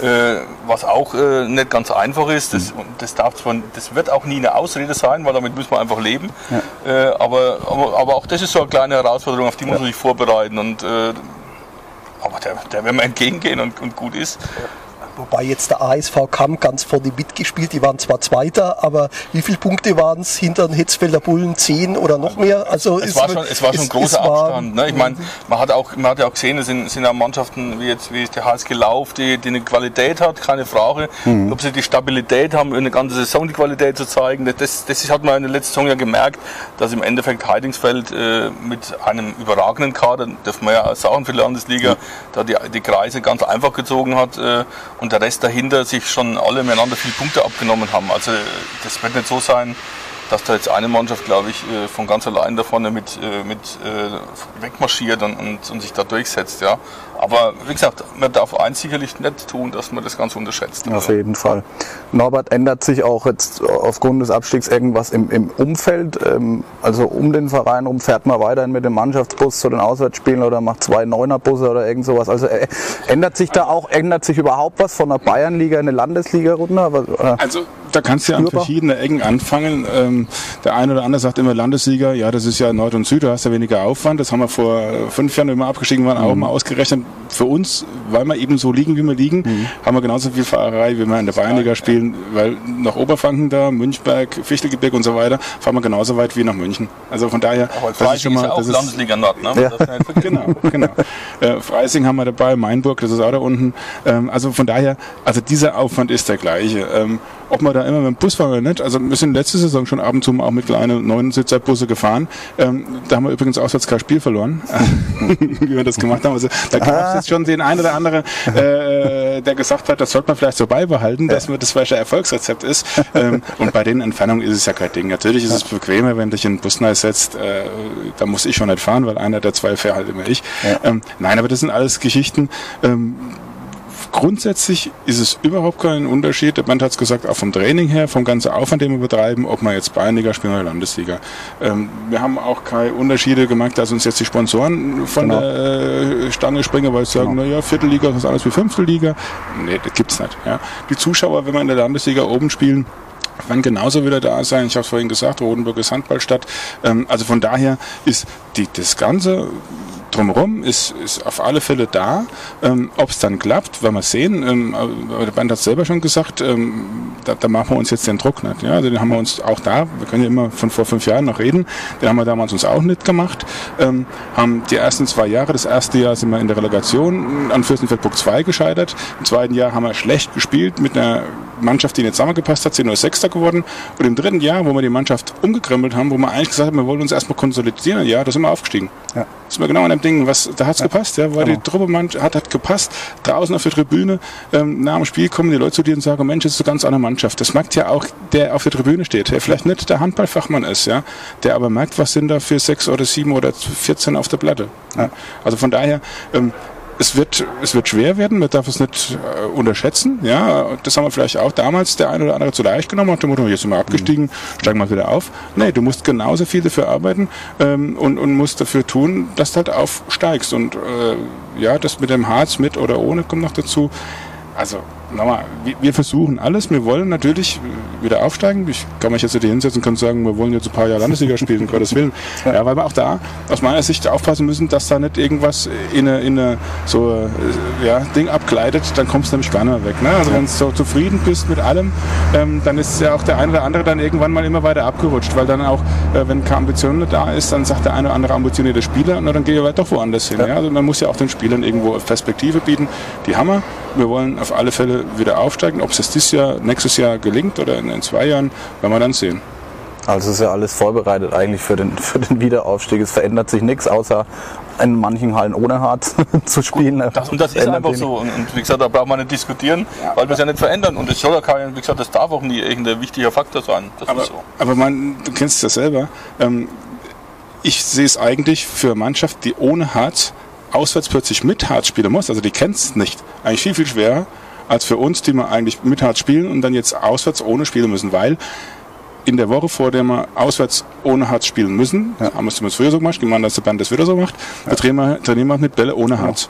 [SPEAKER 4] Äh, was auch äh, nicht ganz einfach ist. Das, mhm. das, darf zwar, das wird auch nie eine Ausrede sein, weil damit muss man einfach leben. Ja. Äh, aber, aber, aber, auch das ist so eine kleine Herausforderung, auf die muss man sich vorbereiten. Und, äh, aber der, der werden wir entgegengehen und, und gut ist.
[SPEAKER 3] Wobei jetzt der ASV Kamm ganz vorne mitgespielt, die waren zwar Zweiter, aber wie viele Punkte waren es hinter den Hetzfelder Bullen? Zehn oder noch mehr? Also
[SPEAKER 4] es, war schon, es war schon ein großer Abstand. Ne? Ich meine, man hat, auch, man hat ja auch gesehen, es sind, sind ja Mannschaften wie jetzt wie der HSG Lauf, die, die eine Qualität hat, keine Frage. Mhm. Ob sie die Stabilität haben, eine ganze Saison die Qualität zu zeigen, das, das hat man in der letzten Saison ja gemerkt, dass im Endeffekt Heidingsfeld äh, mit einem überragenden Kader, dürfen wir ja sagen für die Landesliga, mhm. da die, die Kreise ganz einfach gezogen hat. Äh, und der Rest dahinter sich schon alle miteinander viele Punkte abgenommen haben. Also das wird nicht so sein, dass da jetzt eine Mannschaft, glaube ich, äh, von ganz allein da vorne mit, äh, mit äh, wegmarschiert und, und, und, sich da durchsetzt. Ja. Aber wie gesagt, man darf eins sicherlich nicht tun, dass man das Ganze unterschätzt.
[SPEAKER 1] Auf also. jeden Fall. Norbert, ändert sich auch jetzt aufgrund des Abstiegs irgendwas im, im Umfeld? Ähm, also um den Verein rum fährt man weiterhin mit dem Mannschaftsbus zu den Auswärtsspielen oder macht zwei Neunerbusse oder irgend sowas. Also äh, ändert sich da auch, ändert sich überhaupt was von der Bayernliga in eine Landesliga runter?
[SPEAKER 2] Also da kannst du ja an verschiedene Ecken anfangen. Ähm, der eine oder andere sagt immer Landessieger, ja, das ist ja Nord und Süd, du hast ja weniger Aufwand. Das haben wir vor fünf Jahren, wenn wir abgestiegen waren, mhm. auch mal ausgerechnet. Für uns, weil wir eben so liegen, wie wir liegen, mhm. haben wir genauso viel Fahrerei, wie wir in der Bayernliga spielen, weil nach Oberfranken da, Münchberg, Fichtelgebirge und so weiter, fahren wir genauso weit wie nach München. Also von daher,
[SPEAKER 4] Aber das ist schon mal, ist ja auch Landesliga Nord, ne? Ja.
[SPEAKER 2] genau, genau. Äh, Freising haben wir dabei, Mainburg, das ist auch da unten. Ähm, also von daher, also dieser Aufwand ist der gleiche. Ähm, ob man da immer mit dem Bus fahren oder nicht. Also wir sind letzte Saison schon ab und zu auch mit kleinen Neunsitzerbusse gefahren. Ähm, da haben wir übrigens auswärts kein Spiel verloren, wie wir das gemacht haben. Also da gab es jetzt schon den einen oder anderen, äh, der gesagt hat, das sollte man vielleicht so beibehalten, dass ja. das vielleicht ein Erfolgsrezept ist. Ähm, und bei den Entfernungen ist es ja kein Ding. Natürlich ist es bequemer, wenn dich in den Bus setzt. Äh, da muss ich schon nicht fahren, weil einer der zwei fährt halt immer ich. Ja. Ähm, nein, aber das sind alles Geschichten. Ähm, grundsätzlich ist es überhaupt kein Unterschied. Der Band hat es gesagt, auch vom Training her, vom ganzen Aufwand, den wir betreiben, ob man jetzt Bayernliga spielen oder Landesliga. Ähm, wir haben auch keine Unterschiede gemacht, dass uns jetzt die Sponsoren von genau. der äh, Stange springen, weil sie sagen, genau. naja, Viertelliga ist alles wie Fünftelliga. Nee, das gibt's nicht. Ja. Die Zuschauer, wenn wir in der Landesliga oben spielen, werden genauso wieder da sein. Ich habe es vorhin gesagt, Rodenburg ist Handballstadt. Ähm, also von daher ist die, das Ganze drumherum ist, ist auf alle Fälle da. Ähm, Ob es dann klappt, werden wir sehen. Ähm, der Band hat es selber schon gesagt, ähm, da, da, machen wir uns jetzt den Druck nicht. Ja? Also den haben wir uns auch da, wir können ja immer von vor fünf Jahren noch reden, den haben wir damals uns auch nicht gemacht. Ähm, haben die ersten zwei Jahre, das erste Jahr sind wir in der Relegation an Fürstenfeldburg 2 gescheitert. Im zweiten Jahr haben wir schlecht gespielt mit einer Mannschaft, die nicht zusammengepasst hat, sind nur Sechster geworden. Und im dritten Jahr, wo wir die Mannschaft umgekrempelt haben, wo wir eigentlich gesagt haben, wir wollen uns erstmal konsolidieren, ja, da sind wir aufgestiegen. Ja. Das ist mir genau an dem Ding, was, da hat es ja. gepasst, ja, weil genau. die Truppe hat, hat gepasst. Draußen auf der Tribüne, ähm, nach dem Spiel kommen die Leute zu dir und sagen, Mensch, das ist eine ganz andere Mannschaft. Das merkt ja auch, der auf der Tribüne steht, der vielleicht nicht der Handballfachmann ist, ja, der aber merkt, was sind da für sechs oder sieben oder 14 auf der Platte. Ja. Also von daher, ähm, es wird, es wird schwer werden, man darf es nicht äh, unterschätzen. Ja, das haben wir vielleicht auch damals der eine oder andere zu leicht genommen, hat der Motto, jetzt sind wir abgestiegen, mhm. steigen wir wieder auf. Nee, du musst genauso viel dafür arbeiten ähm, und, und musst dafür tun, dass du halt aufsteigst. Und äh, ja, das mit dem Harz mit oder ohne kommt noch dazu. Also nochmal, wir versuchen alles. Wir wollen natürlich wieder aufsteigen. Ich kann mich jetzt hier hinsetzen und sagen, wir wollen jetzt ein paar Jahre Landesliga spielen, Gottes Willen. Ja, weil wir auch da aus meiner Sicht aufpassen müssen, dass da nicht irgendwas in eine, in eine so äh, ja, Ding abgleitet, dann kommst du nämlich gar nicht mehr weg. Ne? Also ja. wenn du so zufrieden bist mit allem, ähm, dann ist ja auch der eine oder andere dann irgendwann mal immer weiter abgerutscht, weil dann auch, äh, wenn keine Ambition da ist, dann sagt der eine oder andere ambitionierte Spieler, na, dann gehe ich doch woanders hin. Ja. Also man muss ja auch den Spielern irgendwo Perspektive bieten. Die Hammer. Wir wollen auf alle Fälle wieder aufsteigen. Ob es dieses Jahr, nächstes Jahr gelingt oder in, in zwei Jahren, werden wir dann sehen.
[SPEAKER 1] Also ist ja alles vorbereitet eigentlich für den, für den Wiederaufstieg. Es verändert sich nichts, außer in manchen Hallen ohne Harz zu spielen.
[SPEAKER 4] Das, und das ist einfach so. Und, und, wie gesagt, da braucht man nicht diskutieren, ja. weil wir es ja nicht verändern. Und das soll ja kein, wie gesagt, das darf auch nie irgendein wichtiger Faktor sein. Das
[SPEAKER 2] aber, so. aber man, du kennst es ja selber. Ähm, ich sehe es eigentlich für eine Mannschaft, die ohne Harz auswärts plötzlich mit Harz spielen muss. Also die kennt es nicht. Eigentlich viel, viel schwerer als für uns, die wir eigentlich mit Harz spielen und dann jetzt auswärts ohne spielen müssen, weil in der Woche, vor der wir auswärts ohne Harz spielen müssen, ja. haben wir es früher so gemacht, gemeint, dass der Band das wieder so macht, ja. trainieren, wir, trainieren wir mit Bälle ohne Harz.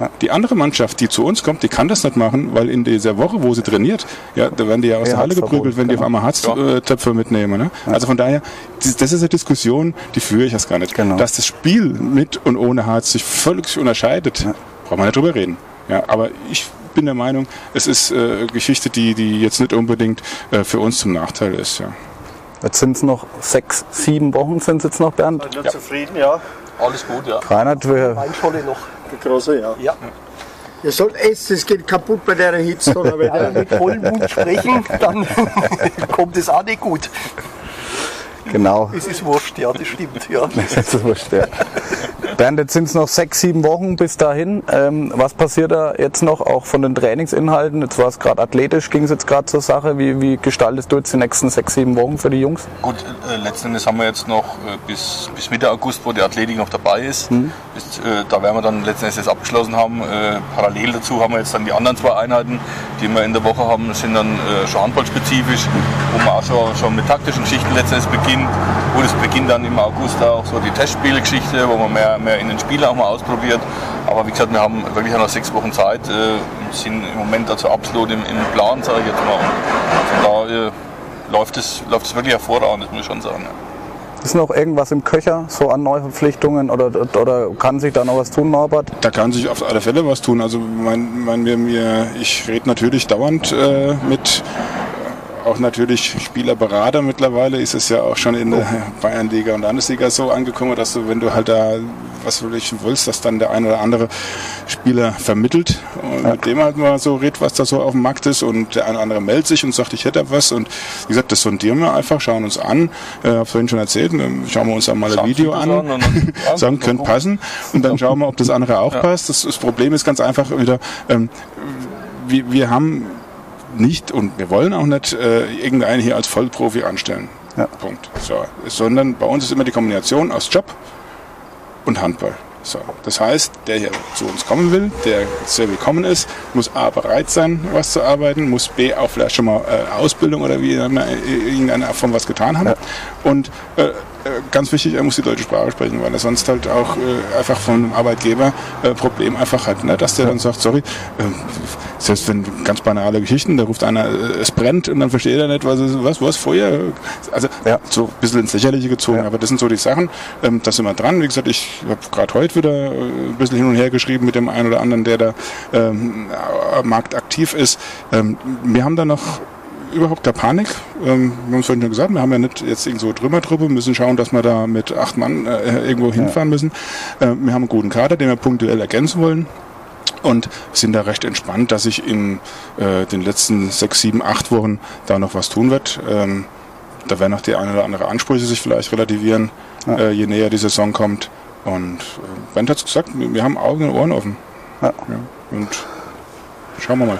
[SPEAKER 2] Ja. Die andere Mannschaft, die zu uns kommt, die kann das nicht machen, weil in dieser Woche, wo sie trainiert, ja, da werden die ja aus der Halle geprügelt, wenn die auf genau. einmal Harztöpfe mitnehmen. Ne? Also von daher, das ist eine Diskussion, die führe ich erst gar nicht. Genau. Dass das Spiel mit und ohne Harz sich völlig unterscheidet, braucht man nicht drüber reden. Ja, aber ich bin der Meinung, es ist äh, Geschichte, die, die jetzt nicht unbedingt äh, für uns zum Nachteil ist. Ja.
[SPEAKER 1] Jetzt sind es noch sechs, sieben Wochen sind es jetzt noch, Bernd.
[SPEAKER 3] Ich bin ja. zufrieden, ja.
[SPEAKER 4] Alles gut, ja.
[SPEAKER 1] Reinhard, wir...
[SPEAKER 3] Weinscholle noch. Die große, ja. ja. Ihr sollt essen, es geht kaputt bei der Hitze. Oder wenn wir mit Vollmut sprechen, dann kommt es auch nicht gut.
[SPEAKER 1] Genau.
[SPEAKER 3] Es ist wurscht, ja, das stimmt. Ja.
[SPEAKER 1] Es ist wurscht, ja. Bernd, jetzt sind es noch sechs, sieben Wochen bis dahin. Ähm, was passiert da jetzt noch, auch von den Trainingsinhalten? Jetzt war es gerade athletisch, ging es jetzt gerade zur Sache. Wie, wie gestaltest du jetzt die nächsten sechs, sieben Wochen für die Jungs?
[SPEAKER 4] Gut, äh, letzten Endes haben wir jetzt noch äh, bis, bis Mitte August, wo die Athletik noch dabei ist. Mhm. Bis, äh, da werden wir dann letzten Endes das abgeschlossen haben. Äh, parallel dazu haben wir jetzt dann die anderen zwei Einheiten, die wir in der Woche haben, sind dann äh, schon handballspezifisch, wo man auch schon, schon mit taktischen Geschichten letzten Endes beginnt. Gut, es beginnt dann im August auch so die Testspielgeschichte, wo man mehr, mehr mehr in den Spielen auch mal ausprobiert. Aber wie gesagt, wir haben wirklich noch sechs Wochen Zeit. Äh, sind im Moment also absolut im, im Plan, sage ich jetzt mal. Von daher läuft es, läuft es wirklich hervorragend, das muss ich schon sagen. Ja.
[SPEAKER 1] Ist noch irgendwas im Köcher, so an Neuverpflichtungen oder, oder kann sich da noch was tun, Norbert?
[SPEAKER 2] Da kann sich auf alle Fälle was tun. Also mein, mein, mir, ich rede natürlich dauernd äh, mit auch natürlich Spielerberater mittlerweile ist es ja auch schon in der Bayernliga und Landesliga so angekommen, dass du, wenn du halt da was du willst, dass dann der ein oder andere Spieler vermittelt. Und ja. mit dem halt mal so redet, was da so auf dem Markt ist. Und der eine oder andere meldet sich und sagt, ich hätte was. Und wie gesagt, das sondieren wir einfach, schauen uns an, äh, habe vorhin schon erzählt, schauen wir uns dann mal ein Video an, sagen, könnte passen. Und dann schauen wir, ob das andere auch ja. passt. Das, das, Problem ist ganz einfach wieder, ähm, wir, wir haben nicht und wir wollen auch nicht äh, irgendeinen hier als Vollprofi anstellen. Ja. Punkt. So. Sondern bei uns ist immer die Kombination aus Job und Handball. So. Das heißt, der hier zu uns kommen will, der sehr willkommen ist, muss A bereit sein, was zu arbeiten, muss B auch vielleicht schon mal äh, Ausbildung oder wie irgendeine Form was getan haben. Ja. Und äh, äh, ganz wichtig, er muss die deutsche Sprache sprechen, weil er sonst halt auch äh, einfach von einem Arbeitgeber äh, Problem einfach hat, ne? dass der dann sagt, sorry, äh, selbst wenn ganz banale Geschichten, da ruft einer, äh, es brennt und dann versteht er nicht, was, was, was, Feuer, also ja. so ein bisschen ins Lächerliche gezogen, ja. aber das sind so die Sachen, ähm, da sind wir dran, wie gesagt, ich habe gerade heute wieder äh, ein bisschen hin und her geschrieben mit dem einen oder anderen, der da ähm, marktaktiv ist. Ähm, wir haben da noch überhaupt keine Panik. Ähm, wir haben es vorhin schon gesagt, wir haben ja nicht jetzt irgendwo Trümmertruppe, müssen schauen, dass wir da mit acht Mann äh, irgendwo hinfahren müssen. Äh, wir haben einen guten Kader, den wir punktuell ergänzen wollen und sind da recht entspannt, dass sich in äh, den letzten sechs, sieben, acht Wochen da noch was tun wird. Ähm, da werden auch die eine oder andere Ansprüche sich vielleicht relativieren, ja. äh, je näher die Saison kommt. Und äh, Bent hat es gesagt, wir haben Augen und Ohren offen. Ja. Ja. Und schauen wir mal.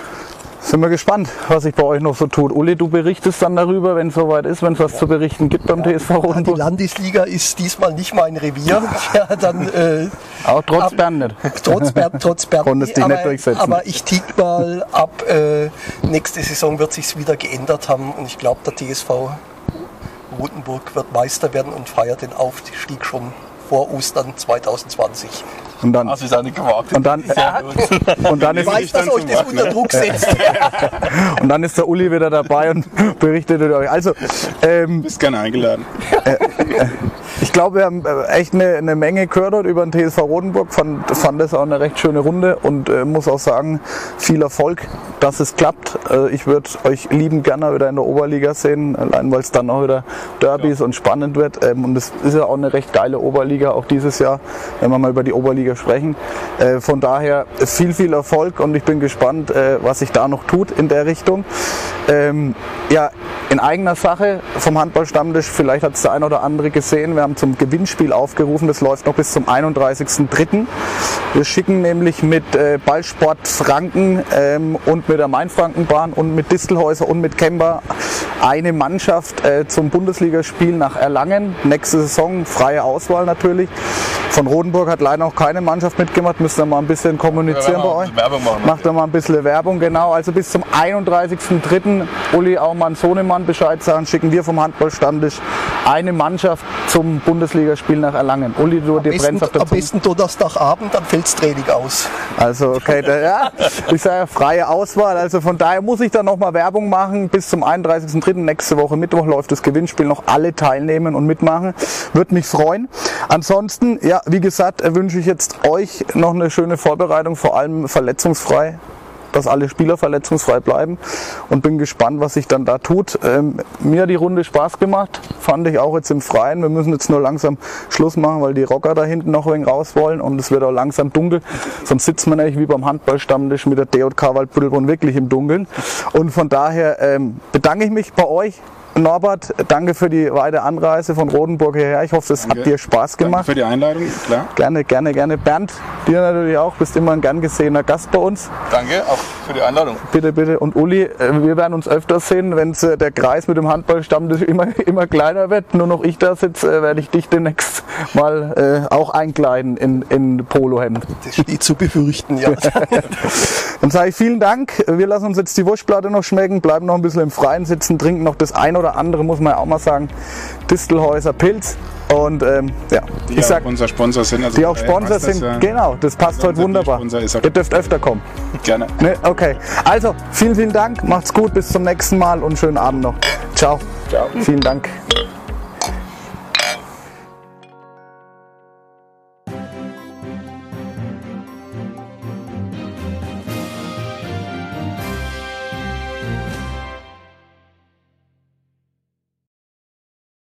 [SPEAKER 1] Sind wir gespannt, was sich bei euch noch so tut. Uli, du berichtest dann darüber, wenn es soweit ist, wenn es was ja. zu berichten gibt beim TSV Rotenburg.
[SPEAKER 3] Die Landesliga ist diesmal nicht mein Revier. Ja, dann, äh,
[SPEAKER 1] Auch trotz ab, Bern nicht.
[SPEAKER 3] Trotz Bern, trotz Bern
[SPEAKER 1] Konntest dich nicht durchsetzen.
[SPEAKER 3] Aber ich tick mal ab, äh, nächste Saison wird sich wieder geändert haben und ich glaube, der TSV Rotenburg wird Meister werden und feiert den Aufstieg schon vor Ostern 2020.
[SPEAKER 1] Und dann,
[SPEAKER 4] also ist auch nicht gewagt.
[SPEAKER 1] Und dann, ja. und dann
[SPEAKER 3] ich ist weiß, dass euch das unter Druck setzt.
[SPEAKER 1] und dann ist der Uli wieder dabei und berichtet euch. Also,
[SPEAKER 2] ähm, bist gerne eingeladen. Äh,
[SPEAKER 1] äh, ich glaube, wir haben äh, echt eine, eine Menge gehört dort über den TSV Rodenburg. Fand, fand das auch eine recht schöne Runde und äh, muss auch sagen, viel Erfolg, dass es klappt. Äh, ich würde euch lieben gerne wieder in der Oberliga sehen, allein weil es dann auch wieder Derbys ja. und spannend wird. Ähm, und es ist ja auch eine recht geile Oberliga, auch dieses Jahr, wenn wir mal über die Oberliga sprechen. Äh, von daher viel, viel Erfolg und ich bin gespannt, äh, was sich da noch tut in der Richtung. Ähm, ja, in eigener Sache vom Handballstammtisch, vielleicht hat es der ein oder andere gesehen, wir haben zum Gewinnspiel aufgerufen, das läuft noch bis zum 31.03. Wir schicken nämlich mit äh, Ballsport Franken ähm, und mit der Mainfrankenbahn und mit Distelhäuser und mit Kemper eine Mannschaft äh, zum Bundesligaspiel nach Erlangen. Nächste Saison, freie Auswahl natürlich. Von Rodenburg hat leider noch keine Mannschaft mitgemacht, müsst ihr mal ein bisschen kommunizieren bei euch. Macht ihr mal ein bisschen Werbung, genau. Also bis zum 31.03. Uli Aumann Sohnemann Bescheid sagen, schicken wir vom Handballstammtisch eine Mannschaft zum Bundesligaspiel nach Erlangen. Uli, du dir brennst
[SPEAKER 3] auf der Am besten Donnerstagabend, dann fällt das Training aus.
[SPEAKER 1] Also, okay, da, ja, ich sage freie Auswahl. Also von daher muss ich da nochmal Werbung machen. Bis zum 31.03. nächste Woche Mittwoch läuft das Gewinnspiel noch alle teilnehmen und mitmachen. Würde mich freuen. Ansonsten, ja, wie gesagt, wünsche ich jetzt euch noch eine schöne Vorbereitung, vor allem verletzungsfrei dass alle Spieler verletzungsfrei bleiben und bin gespannt, was sich dann da tut. Ähm, mir hat die Runde Spaß gemacht, fand ich auch jetzt im Freien. Wir müssen jetzt nur langsam Schluss machen, weil die Rocker da hinten noch ein wenig raus wollen und es wird auch langsam dunkel. Sonst sitzt man nämlich wie beim Handballstammtisch mit der DJK Waldbüttelbrunn wirklich im Dunkeln. Und von daher ähm, bedanke ich mich bei euch Norbert, danke für die weite Anreise von Rodenburg hierher. Ich hoffe, es danke. hat dir Spaß gemacht.
[SPEAKER 2] Danke für die Einladung, klar.
[SPEAKER 1] Gerne, gerne, gerne. Bernd, dir natürlich auch. Bist immer ein gern gesehener Gast bei uns.
[SPEAKER 4] Danke, auch für die Einladung.
[SPEAKER 1] Bitte, bitte. Und Uli, äh, wir werden uns öfter sehen, wenn äh, der Kreis mit dem Handballstammtisch immer, immer kleiner wird. Nur noch ich da sitze, äh, werde ich dich demnächst mal äh, auch einkleiden in, in Polohemd.
[SPEAKER 3] Das steht zu befürchten, ja.
[SPEAKER 1] Dann sage ich vielen Dank. Wir lassen uns jetzt die Wurstplatte noch schmecken, bleiben noch ein bisschen im Freien sitzen, trinken noch das ein oder andere, muss man ja auch mal sagen. Distelhäuser Pilz. Und ähm, ja,
[SPEAKER 2] die ich sag, auch unser Sponsor sind.
[SPEAKER 1] Also die auch Sponsor sind, das, genau, das passt heute wunderbar. Ihr dürft öfter kommen.
[SPEAKER 2] Gerne.
[SPEAKER 1] Ne? Okay, also vielen, vielen Dank, macht's gut, bis zum nächsten Mal und schönen Abend noch. Ciao. Ciao. Vielen Dank.